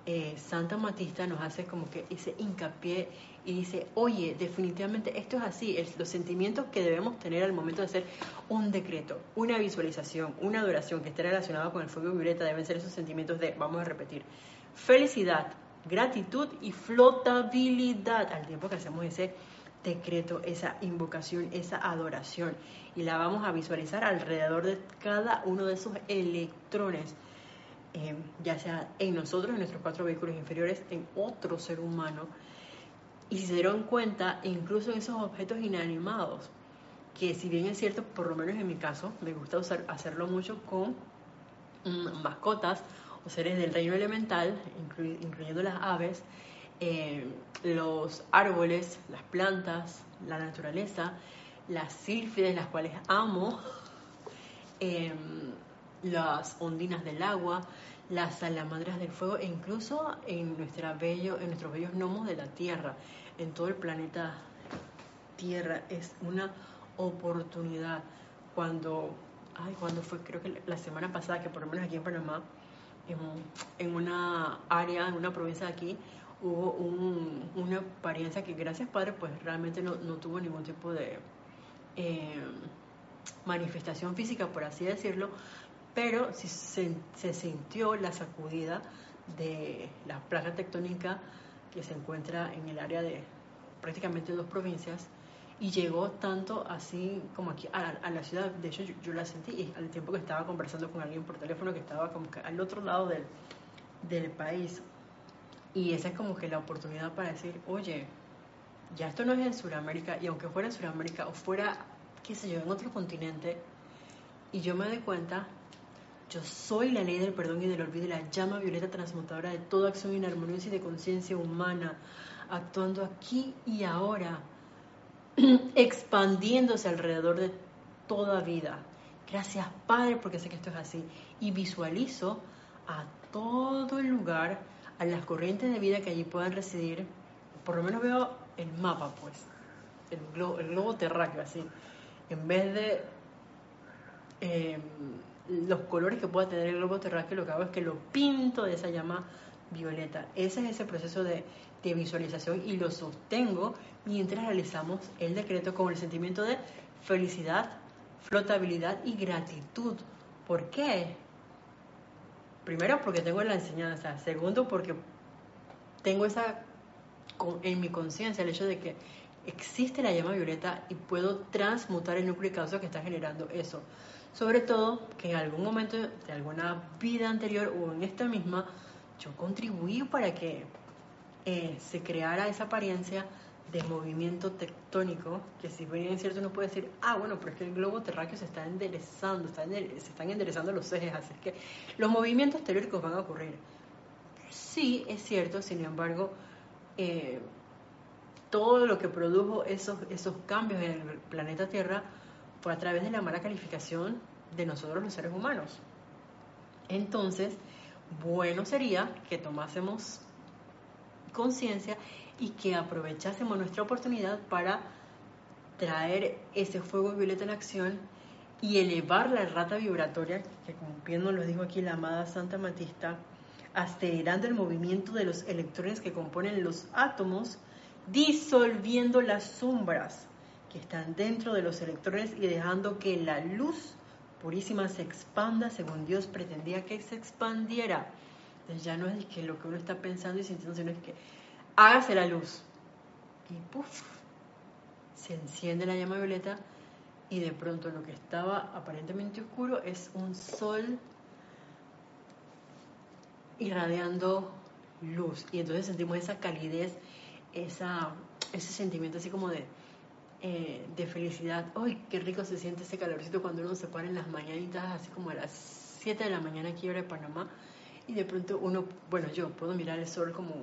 eh, Santa Matista nos hace como que ese hincapié y dice, oye, definitivamente esto es así, los sentimientos que debemos tener al momento de hacer un decreto, una visualización, una adoración que esté relacionada con el fuego violeta deben ser esos sentimientos de, vamos a repetir, felicidad, gratitud y flotabilidad al tiempo que hacemos ese decreto, esa invocación, esa adoración. Y la vamos a visualizar alrededor de cada uno de esos electrones, eh, ya sea en nosotros, en nuestros cuatro vehículos inferiores, en otro ser humano. Y se dieron cuenta, incluso en esos objetos inanimados, que si bien es cierto, por lo menos en mi caso, me gusta usar, hacerlo mucho con mm, mascotas o seres del reino elemental, incluyendo las aves, eh, los árboles, las plantas, la naturaleza, las sílfides, las cuales amo, em, las ondinas del agua, las salamandras del fuego e incluso en, nuestra bello, en nuestros bellos gnomos de la Tierra, en todo el planeta Tierra. Es una oportunidad cuando, ay, cuando fue, creo que la semana pasada, que por lo menos aquí en Panamá, en, una área, en una provincia de aquí, hubo una apariencia que gracias Padre pues realmente no, tuvo ningún tipo de eh, manifestación física, por así decirlo, pero sí se, se, sintió la sacudida de la placa tectónica que se encuentra en el área de prácticamente dos provincias y llegó tanto así como aquí a, la ciudad. De hecho, yo, la sentí y al tiempo que estaba conversando con alguien por teléfono que estaba como que al otro lado del, del país. Y esa es como que la oportunidad para decir, oye, ya esto no es en Sudamérica, y aunque fuera en Sudamérica o fuera, qué sé yo, en otro continente, y yo me doy cuenta, yo soy la ley del perdón y del olvido la llama violeta transmutadora de toda acción inarmoniosa y de conciencia humana, actuando aquí y ahora expandiéndose alrededor de toda vida. Gracias Padre porque sé que esto es así. Y visualizo a todo el lugar, a las corrientes de vida que allí puedan residir. Por lo menos veo el mapa, pues. el globo, el globo terráqueo, así. En vez de em, los colores que pueda tener el globo terráqueo, lo que hago es que lo pinto de esa llama violeta. Ese es ese proceso de, visualización y lo sostengo mientras realizamos el decreto con el sentimiento de felicidad, flotabilidad y gratitud. ¿Por qué? Primero porque tengo la enseñanza, segundo porque tengo esa en mi conciencia el hecho de que existe la llama violeta y puedo transmutar el núcleo causa que está generando eso. Sobre todo que en algún momento de alguna vida anterior o en esta misma, yo contribuí para que eh, se creara esa apariencia de movimiento tectónico, que si bien es cierto uno puede decir, ah, bueno, pero es que el globo terráqueo se está enderezando, se están enderezando los ejes, así que los movimientos telúricos van a ocurrir. Sí, es cierto, sin embargo, eh, todo lo que produjo esos, esos cambios en el planeta Tierra fue a través de la mala calificación de nosotros los seres humanos. Entonces, bueno sería que tomásemos conciencia y que aprovechásemos nuestra oportunidad para traer ese fuego violeta en acción y elevar la rata vibratoria, que como bien nos lo dijo aquí la amada Santa Matista, acelerando el movimiento de los electrones que componen los átomos, disolviendo las sombras que están dentro de los electrones y dejando que la luz purísima se expanda según Dios pretendía que se expandiera. Entonces ya no es que lo que uno está pensando y sintiendo, sino es que hágase la luz. Y puff, se enciende la llama violeta y de pronto lo que estaba aparentemente oscuro es un sol irradiando luz. Y entonces sentimos esa calidez, esa, ese sentimiento así como de, eh, de felicidad. ¡Ay, qué rico se siente ese calorcito cuando uno se para en las mañanitas, así como a las 7 de la mañana aquí ahora en Panamá? Y de pronto uno, bueno, yo puedo mirar el sol como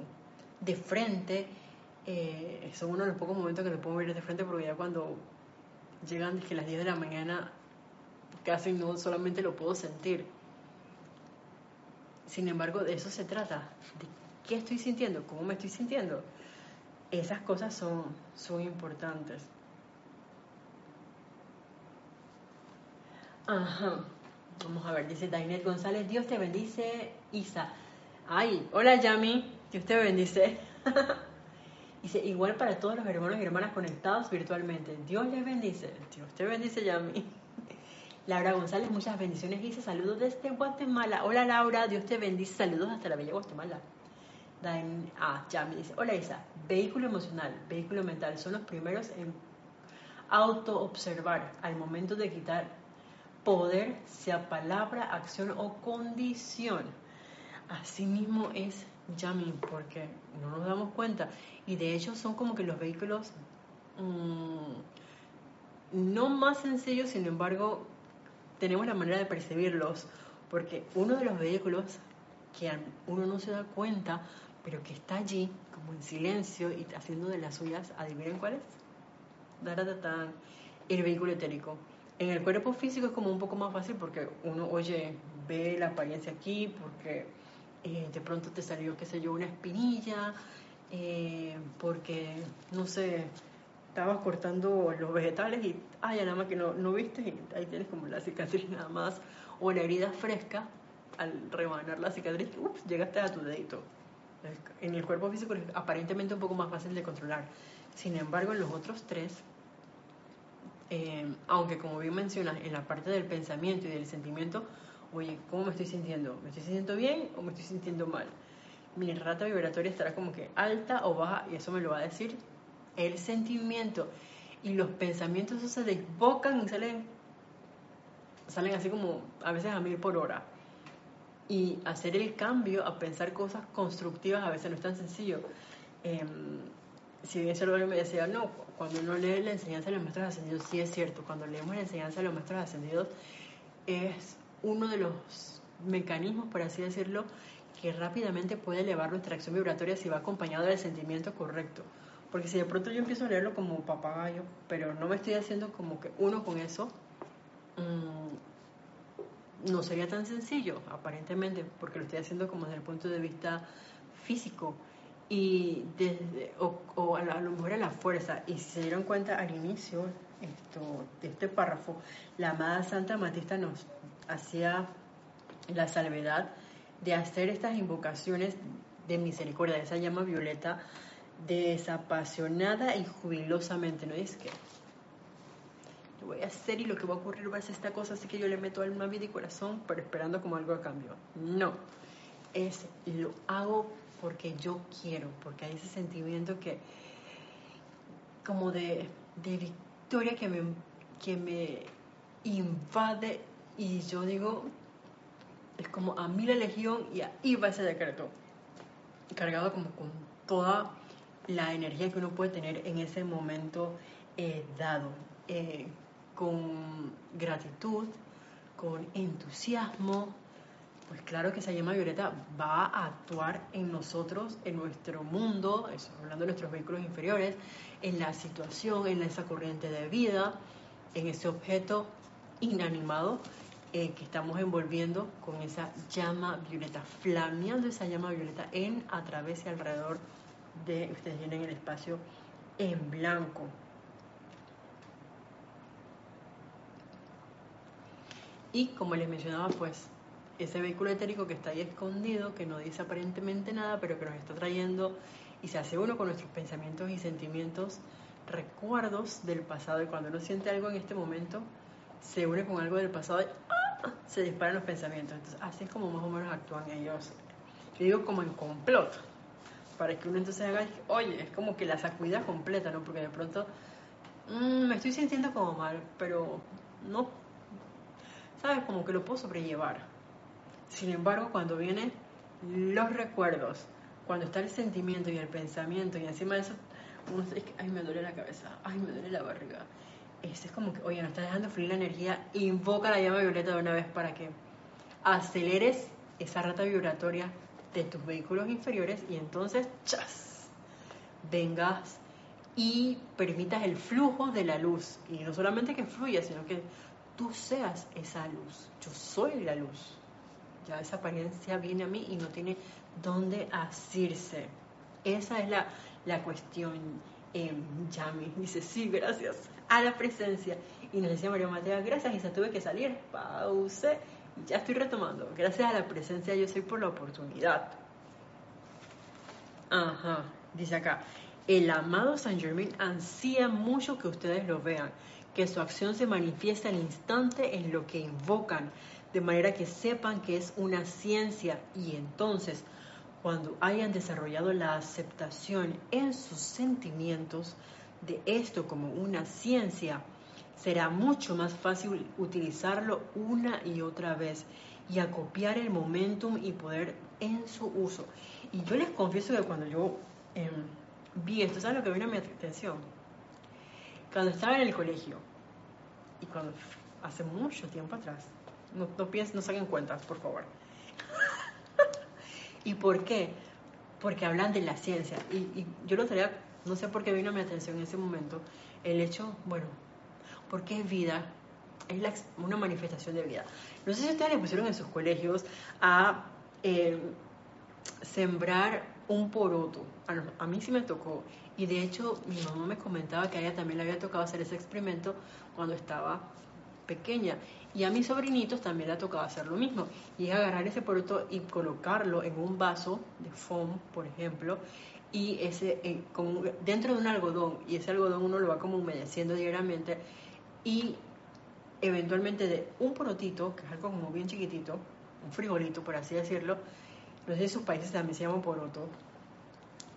de frente. Eh, son uno de los pocos momentos que lo puedo ver de frente porque ya cuando llegan que las 10 de la mañana casi no solamente lo puedo sentir sin embargo, de eso se trata. ¿De qué estoy sintiendo? ¿Cómo me estoy sintiendo? Esas cosas son, son importantes. Ajá. Vamos a ver, dice Dainet González, Dios te bendice, Isa. Ay, hola Yami, Dios te bendice. dice, igual para todos los hermanos y hermanas conectados virtualmente. Dios les bendice. Dios te bendice, Yami. Laura González, muchas bendiciones. Dice saludos desde Guatemala. Hola Laura, Dios te bendice. Saludos hasta la bella Guatemala. ah, ya me dice, hola Isa, vehículo emocional, vehículo mental, son los primeros en auto-observar al momento de quitar poder, sea palabra, acción o condición. Asimismo es Yami, porque no nos damos cuenta. Y de hecho son como que los vehículos mm, no más sencillos, sin embargo, tenemos la manera de percibirlos, porque uno de los vehículos que uno no se da cuenta, pero que está allí, como en silencio y haciendo de las suyas, adivinen cuál es. El vehículo etérico. En el cuerpo físico es como un poco más fácil porque uno, oye, ve la apariencia aquí, porque eh, de pronto te salió, qué sé yo, una espinilla, eh, porque, no sé, estabas cortando los vegetales y, ay, nada más que no, no viste, y ahí tienes como la cicatriz nada más, o la herida fresca, al rebanar la cicatriz, ups, llegaste a tu dedito. En el cuerpo físico es aparentemente un poco más fácil de controlar. Sin embargo, en los otros tres, eh, aunque como bien mencionas, en la parte del pensamiento y del sentimiento, oye, ¿cómo me estoy sintiendo? ¿Me estoy sintiendo bien o me estoy sintiendo mal? Mi rata vibratoria estará como que alta o baja y eso me lo va a decir el sentimiento y los pensamientos se desbocan y salen, salen así como a veces a mil por hora. Y hacer el cambio a pensar cosas constructivas a veces no es tan sencillo. Eh, si bien se me decía, no, cuando uno lee la enseñanza de los maestros ascendidos, sí es cierto, cuando leemos la enseñanza de los maestros ascendidos es uno de los mecanismos, por así decirlo, que rápidamente puede elevar nuestra acción vibratoria si va acompañado del sentimiento correcto. Porque si de pronto yo empiezo a leerlo como papagayo, pero no me estoy haciendo como que uno con eso, mm, no sería tan sencillo, aparentemente, porque lo estoy haciendo como desde el punto de vista físico. Y desde, o, a, lo mejor a la fuerza. Y si se dieron cuenta al inicio esto, de este párrafo, la amada Santa Matista nos hacía la salvedad de hacer estas invocaciones de misericordia, de esa llama violeta, desapasionada y jubilosamente. No es que lo voy a hacer y lo que va a ocurrir va a ser esta cosa, así que yo le meto alma, vida y corazón, pero esperando como algo a cambio. No, es lo hago porque yo quiero, porque hay ese sentimiento que, como de, victoria que me, que me invade y yo digo, es como a mí la legión y ahí va ese decreto, cargado como con toda la energía que uno puede tener en ese momento eh, dado, eh, con gratitud, con entusiasmo, pues claro que esa llama violeta va a actuar en nosotros, en nuestro mundo, hablando de nuestros vehículos inferiores, en la situación, en esa corriente de vida, en ese objeto inanimado eh, que estamos envolviendo con esa llama violeta, flameando esa llama violeta en, a través y alrededor de, ustedes tienen el espacio en blanco. Y como les mencionaba, pues ese vehículo etérico que está ahí escondido, que no dice aparentemente nada, pero que nos está trayendo y se hace uno con nuestros pensamientos y sentimientos, recuerdos del pasado. Y cuando uno siente algo en este momento, se une con algo del pasado y ¡ah! se disparan los pensamientos. Entonces, así es como más o menos actúan ellos. Yo digo como en complot, para que uno entonces haga, oye, es como que la sacudida completa, ¿no? Porque de pronto mm, me estoy sintiendo como mal, pero no, ¿sabes? Como que lo puedo sobrellevar sin embargo, cuando vienen los recuerdos, cuando está el sentimiento y el pensamiento, y encima de eso, uno dice, ay, me duele la cabeza, ay, me duele la barriga. Ese es como que, oye, no está dejando fluir la energía, invoca la llama violeta de una vez para que aceleres esa rata vibratoria de tus vehículos inferiores y entonces, chas, vengas y permitas el flujo de la luz. Y no solamente que fluya, sino que tú seas esa luz. Yo soy la luz. Ya esa apariencia viene a mí y no tiene dónde asirse. Esa es la, la cuestión. Eh, Yami dice, sí, gracias a la presencia. Y nos decía María Matea, gracias, y se tuve que salir, pause, ya estoy retomando. Gracias a la presencia yo soy por la oportunidad. Ajá, dice acá, el amado San Germain ansía mucho que ustedes lo vean, que su acción se manifiesta al instante en lo que invocan, de manera que sepan que es una ciencia y entonces cuando hayan desarrollado la aceptación en sus sentimientos de esto como una ciencia, será mucho más fácil utilizarlo una y otra vez y acopiar el momentum y poder en su uso. Y yo les confieso que cuando yo em, vi esto, ¿sabes lo que vino a mi atención? Cuando estaba en el colegio y cuando hace mucho tiempo atrás, no, no piensen, no saquen cuentas, por favor. ¿Y por qué? Porque hablan de la ciencia. Y, yo lo traía, no sé por qué vino a mi atención en ese momento, el hecho, bueno, porque es vida, es una manifestación de vida. No sé si ustedes le pusieron en sus colegios a eh, sembrar un poroto. A, a, mí sí me tocó. Y de hecho, mi mamá me comentaba que a ella también le había tocado hacer ese experimento cuando estaba pequeña. Y a mis sobrinitos también le ha tocado hacer lo mismo. Y es agarrar ese poroto y colocarlo en un vaso de foam, por ejemplo, y ese eh, dentro de un algodón. Y ese algodón uno lo va como humedeciendo diariamente. Y eventualmente de un porotito, que es algo como bien chiquitito, un frijolito, por así decirlo, no sé si sus países también se llama poroto,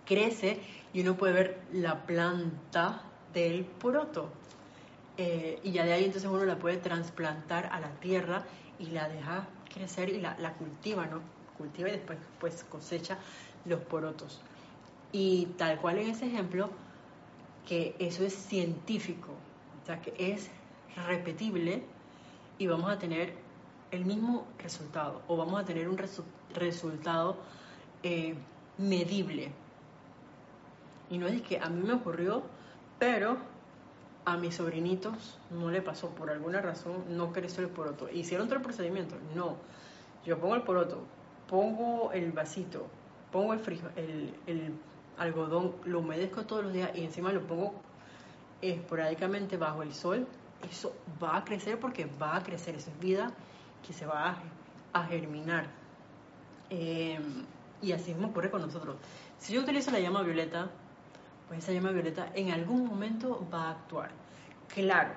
crece y uno puede ver la planta del poroto. Eh, y ya de ahí entonces uno la puede trasplantar a la tierra y la deja crecer y la, cultiva, ¿no? Cultiva y después pues cosecha los porotos. Y tal cual en ese ejemplo, que eso es científico, o sea que es repetible y vamos a tener el mismo resultado o vamos a tener un resultado eh, medible. Y no es que a mí me ocurrió, pero a mis sobrinitos no le pasó por alguna razón, no creció el poroto. ¿Hicieron todo el procedimiento? No. Yo pongo el poroto, pongo el vasito, pongo el frijol, el, algodón, lo humedezco todos los días y encima lo pongo esporádicamente bajo el sol, eso va a crecer porque va a crecer, eso es vida que se va a, germinar. Em, y así mismo ocurre con nosotros. Si yo utilizo la llama violeta, pues esa llama violeta en algún momento va a actuar. Claro,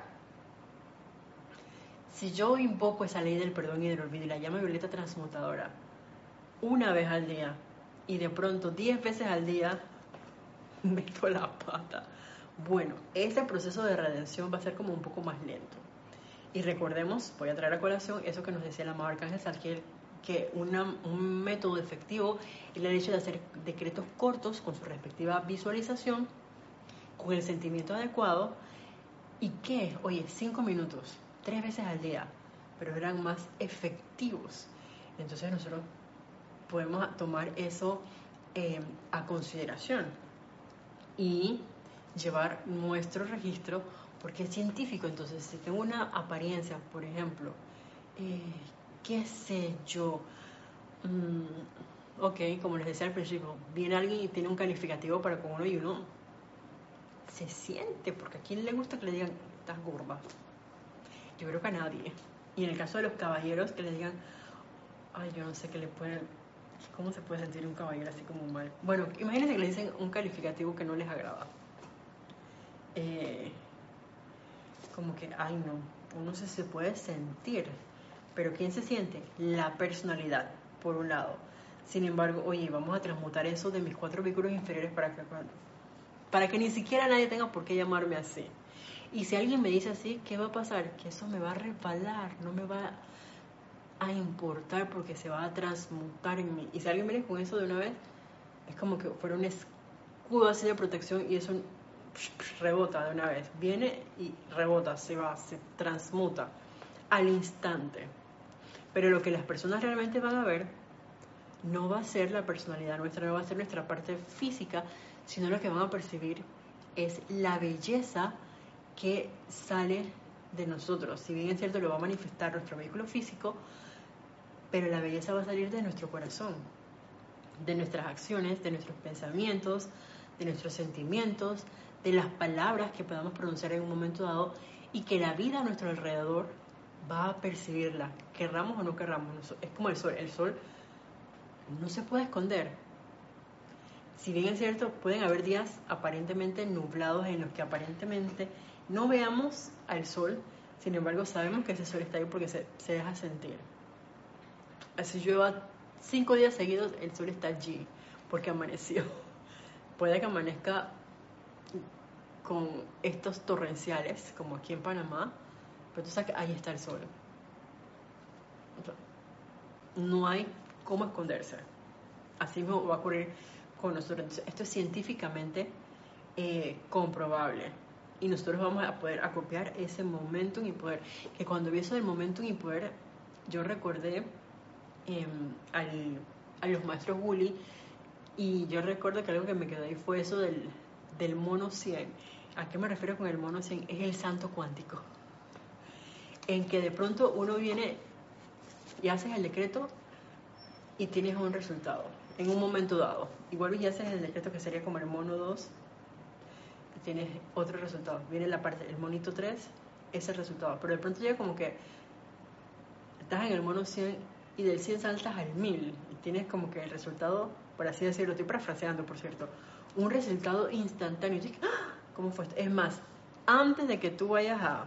si yo invoco esa ley del perdón y del olvido y la llama violeta transmutadora una vez al día y de pronto diez veces al día meto la pata, bueno, ese proceso de redención va a ser como un poco más lento. Y recordemos, voy a traer a colación eso que nos decía el amado Arcángel Salquiel, que un método efectivo es el hecho de hacer decretos cortos con su respectiva visualización, con el sentimiento adecuado, y que, oye, cinco minutos, tres veces al día, pero eran más efectivos. Entonces nosotros podemos tomar eso eh, a consideración y llevar nuestro registro porque es científico. Entonces, si tengo una apariencia, por ejemplo, eh, qué sé yo, mm, ok, como les decía al principio, viene alguien y tiene un calificativo para con uno y uno se siente, porque a quién le gusta que le digan, estás gorda. Yo creo que a nadie. Y en el caso de los caballeros, que le digan, ay, yo no sé qué le pueden, ¿cómo se puede sentir un caballero así como mal? Bueno, imagínense que le dicen un calificativo que no les agrada. Eh, como que, ay no, uno se, se puede sentir, pero ¿quién se siente? La personalidad, por un lado. Sin embargo, oye, vamos a transmutar eso de mis cuatro vehículos inferiores para que, para que ni siquiera nadie tenga por qué llamarme así. Y si alguien me dice así, ¿qué va a pasar? Que eso me va a resbalar, no me va a importar porque se va a transmutar en mí. Y si alguien viene con eso de una vez, es como que fuera un escudo así de protección y eso rebota de una vez, viene y rebota, se va, se transmuta al instante. Pero lo que las personas realmente van a ver no va a ser la personalidad nuestra, no va a ser nuestra parte física, sino lo que van a percibir es la belleza que sale de nosotros. Si bien es cierto, lo va a manifestar nuestro vehículo físico, pero la belleza va a salir de nuestro corazón, de nuestras acciones, de nuestros pensamientos, de nuestros sentimientos, de las palabras que podamos pronunciar en un momento dado y que la vida a nuestro alrededor va a percibirla, querramos o no querramos. Es como el sol, el sol no se puede esconder. Si bien es cierto, pueden haber días aparentemente nublados en los que aparentemente no veamos al sol, sin embargo sabemos que ese sol está ahí porque se, se deja sentir. Así llueva cinco días seguidos, el sol está allí porque amaneció. Puede que amanezca con estos torrenciales, como aquí en Panamá, pero tú sabes que ahí está el sol. no hay cómo esconderse. Así mismo va a ocurrir con nosotros. esto es científicamente eh, comprobable. Y nosotros vamos a poder acopiar ese momentum y poder. Que cuando vi eso del momentum y poder, yo recordé em, a los maestros Wooly y yo recuerdo que algo que me quedó ahí fue eso del, del mono 100. ¿A qué me refiero con el mono 100? Es el santo cuántico. En que de pronto uno viene y haces el decreto y tienes un resultado en un momento dado. Igual y haces el decreto que sería como el mono 2 y tienes otro resultado. Viene la parte, el monito 3, ese resultado. Pero de pronto llega como que estás en el mono 100 y del 100 saltas al 1000 y tienes como que el resultado, por así decirlo, estoy parafraseando por cierto, un resultado instantáneo. ¡Ah! ¿Cómo fue Es más, antes de que tú vayas a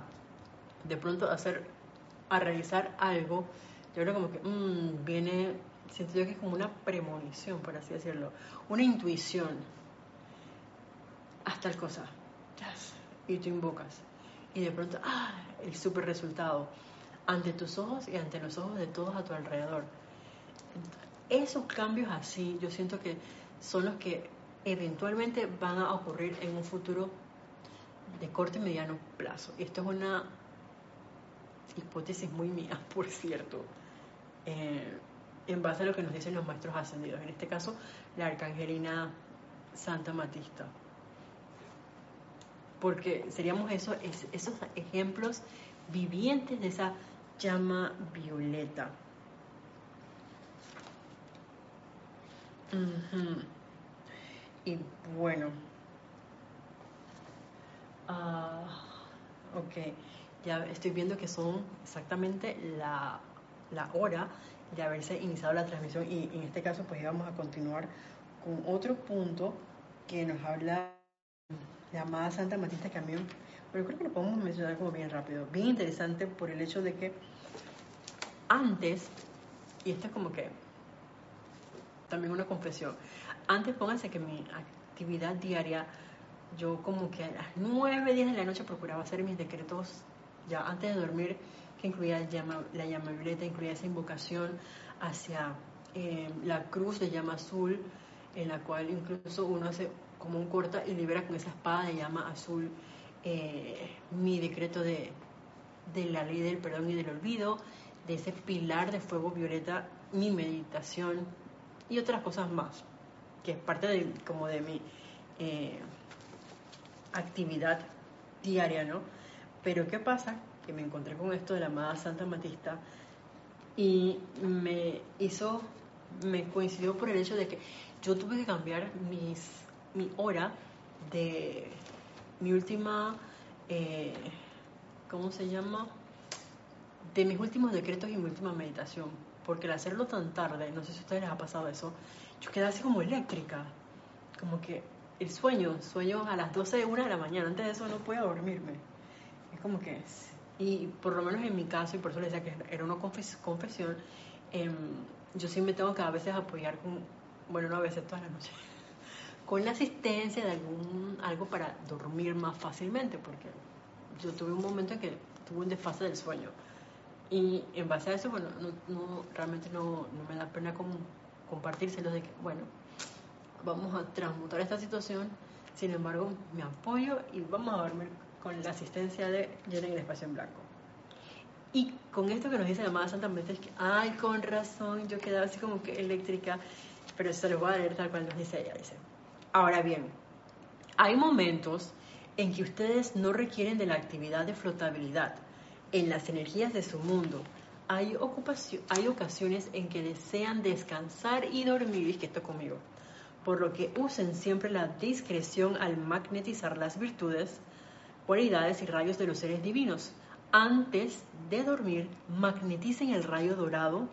de pronto hacer, a realizar algo, yo creo como que mmm, viene, siento yo que es como una premonición, por así decirlo, una intuición. Hasta el cosa. Y tú invocas. Y de pronto, ¡ah! El super resultado. Ante tus ojos y ante los ojos de todos a tu alrededor. Esos cambios así, yo siento que son los que eventualmente van a ocurrir en un futuro de corto y mediano plazo. Esto es una hipótesis muy mía, por cierto, eh, en base a lo que nos dicen los maestros ascendidos, en este caso la arcangelina Santa Matista. Porque seríamos esos, esos ejemplos vivientes de esa llama violeta. Y bueno, uh, ok, ya estoy viendo que son exactamente la, la hora de haberse iniciado la transmisión. Y en este caso pues íbamos a continuar con otro punto que nos habla de Amada Santa Matista mí, pero creo que lo podemos mencionar como bien rápido, bien interesante por el hecho de que antes, y esto es como que también una confesión, antes pónganse que mi actividad diaria, yo como que a las 9, 10 de la noche procuraba hacer mis decretos ya antes de dormir que incluía la llama violeta, incluía esa invocación hacia eh, la cruz de llama azul, en la cual incluso uno hace como un corta y libera con esa espada de llama azul eh, mi decreto de, de la ley del perdón y del olvido, de ese pilar de fuego violeta, mi meditación y otras cosas más, que es parte de, como de mi eh, actividad diaria, ¿no? Pero ¿qué pasa? que me encontré con esto de la amada Santa Matista y me hizo, me coincidió por el hecho de que yo tuve que cambiar mis, mi hora de mi última, eh, ¿cómo se llama? De mis últimos decretos y mi última meditación. Porque al hacerlo tan tarde, no sé si a ustedes les ha pasado eso, yo quedé así como eléctrica. Como que el sueño, sueño a las 12 de una de la mañana, antes de eso no puedo dormirme. Es como que y por lo menos en mi caso, y por eso le decía que era una confesión, em, yo sí me tengo que a veces apoyar con, bueno, no a veces todas las noches, con la asistencia de algún algo para dormir más fácilmente, porque yo tuve un momento en que tuve un desfase del sueño. Y en base a eso, bueno, no, realmente no, no, me da pena como compartírselos de que, bueno, vamos a transmutar esta situación, sin embargo, me apoyo y vamos a dormir con la asistencia de Llenen el espacio en blanco. Y con esto que nos dice la amada Santa María, es que, ay, con razón, yo quedaba así como que eléctrica, pero eso lo voy a leer tal cual nos dice ella, dice. Ahora bien, hay momentos en que ustedes no requieren de la actividad de flotabilidad en las energías de su mundo. Hay, ocupación, hay ocasiones en que desean descansar y dormir, y esto conmigo, por lo que usen siempre la discreción al magnetizar las virtudes, cualidades y rayos de los seres divinos. Antes de dormir, magneticen el rayo dorado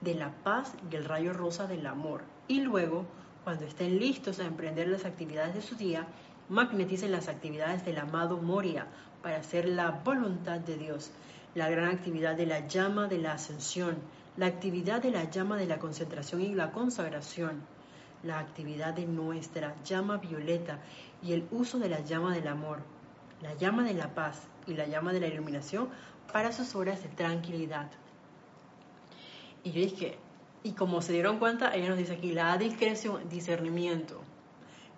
de la paz y el rayo rosa del amor. Y luego, cuando estén listos a emprender las actividades de su día, magneticen las actividades del amado Moria para hacer la voluntad de Dios, la gran actividad de la llama de la ascensión, la actividad de la llama de la concentración y la consagración, la actividad de nuestra llama violeta y el uso de la llama del amor la llama de la paz y la llama de la iluminación para sus horas de tranquilidad. Y yo dije, y como se dieron cuenta, ella nos dice aquí, la discreción, discernimiento.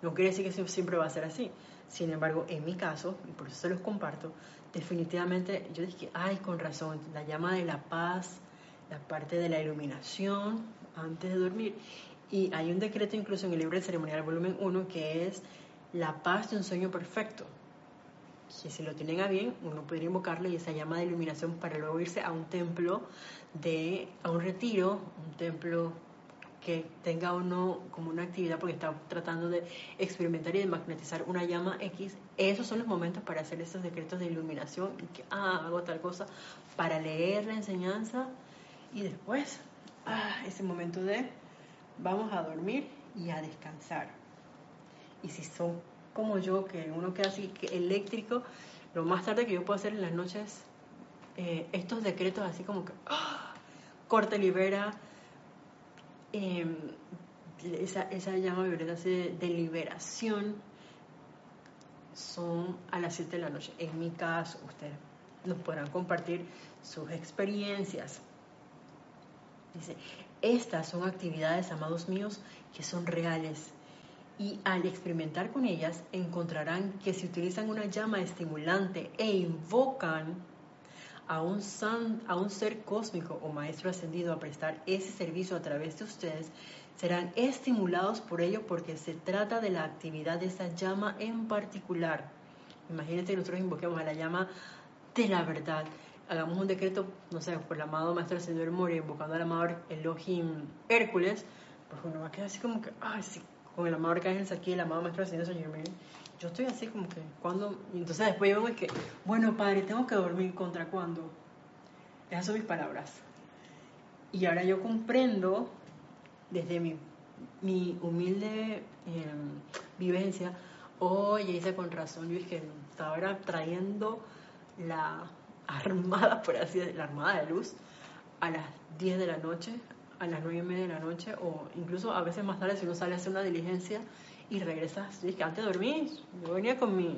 No quiere decir que siempre va a ser así. Sin embargo, en mi caso, y por eso se los comparto, definitivamente yo dije, ay, con razón, la llama de la paz, la parte de la iluminación antes de dormir. Y hay un decreto incluso en el libro de ceremonial volumen 1 que es la paz de un sueño perfecto si se lo tienen a bien, uno podría invocarle y esa llama de iluminación para luego irse a un templo, de, a un retiro, un templo que tenga uno como una actividad porque está tratando de experimentar y de magnetizar una llama X, esos son los momentos para hacer esos decretos de iluminación y que, ah, hago tal cosa, para leer la enseñanza y después, ah, ese momento de vamos a dormir y a descansar. Y si son como yo, que uno queda así que eléctrico, lo más tarde que yo puedo hacer en las noches, eh, estos decretos así como que, ¡ah! corte, libera, em, esa, llama violeta de liberación, son a las 7 de la noche. En mi caso, ustedes nos podrán compartir sus experiencias. Dice, estas son actividades, amados míos, que son reales y al experimentar con ellas encontrarán que si utilizan una llama estimulante e invocan a un, a un ser cósmico o maestro ascendido a prestar ese servicio a través de ustedes, serán estimulados por ello porque se trata de la actividad de esa llama en particular. Imagínense que nosotros invoquemos a la llama de la verdad. Hagamos un decreto, no sé, por el amado Maestro Ascendido Moria, invocando al amado Elohim Hércules, pues uno va a quedar así como que, ay, sí, con el amado Arcángel aquí, el amado Maestro Señor San Germain, yo estoy así como que, cuando entonces después yo es que, bueno, padre, tengo que dormir, ¿contra cuándo? Esas son mis palabras. Y ahora yo comprendo, desde mi, mi humilde em, vivencia, oye, hice con razón, yo que estaba ahora trayendo la armada, por así decirlo, la armada de luz, a las 10 de la noche, a las 9 y media de la noche, o incluso a veces más tarde si uno sale a hacer una diligencia y regresas. Yo que antes de dormir, yo venía con mi,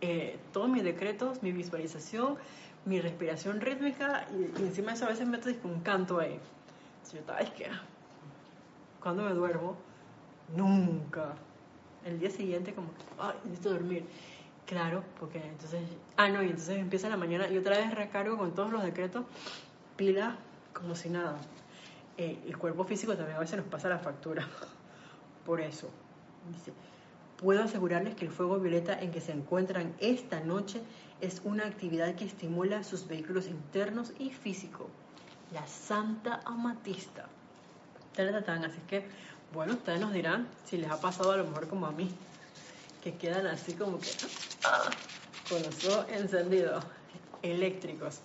eh, todos mis decretos, mi visualización, mi respiración rítmica, y, encima de eso a veces meto un canto ahí. yo estaba, es que, cuando me duermo, nunca. El día siguiente, como, ay, necesito dormir. Claro, porque entonces, ah, no, y entonces empieza la mañana y otra vez recargo con todos los decretos, pila como si nada. Eh, el cuerpo físico también a veces nos pasa la factura. Por eso, puedo asegurarles que el fuego violeta en que se encuentran esta noche es una actividad que estimula sus vehículos internos y físicos. La Santa Amatista. Así que, bueno, ustedes nos dirán si les ha pasado a lo mejor como a mí que quedan así como que ah, con los ojos encendidos, eléctricos.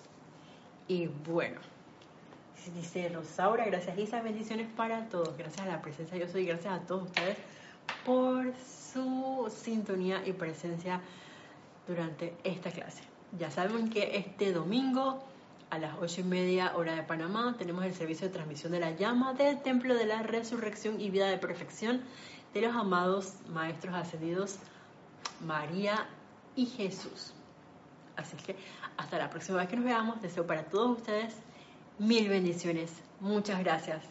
Y bueno, dice Rosaura, gracias Isa, bendiciones para todos, gracias a la presencia yo soy, gracias a todos ustedes por su sintonía y presencia durante esta clase. Ya saben que este domingo a las ocho y media hora de Panamá tenemos el servicio de transmisión de la llama del Templo de la Resurrección y Vida de Perfección de los amados Maestros Ascendidos María y Jesús. Así que hasta la próxima vez que nos veamos, deseo para todos ustedes mil bendiciones. Muchas gracias.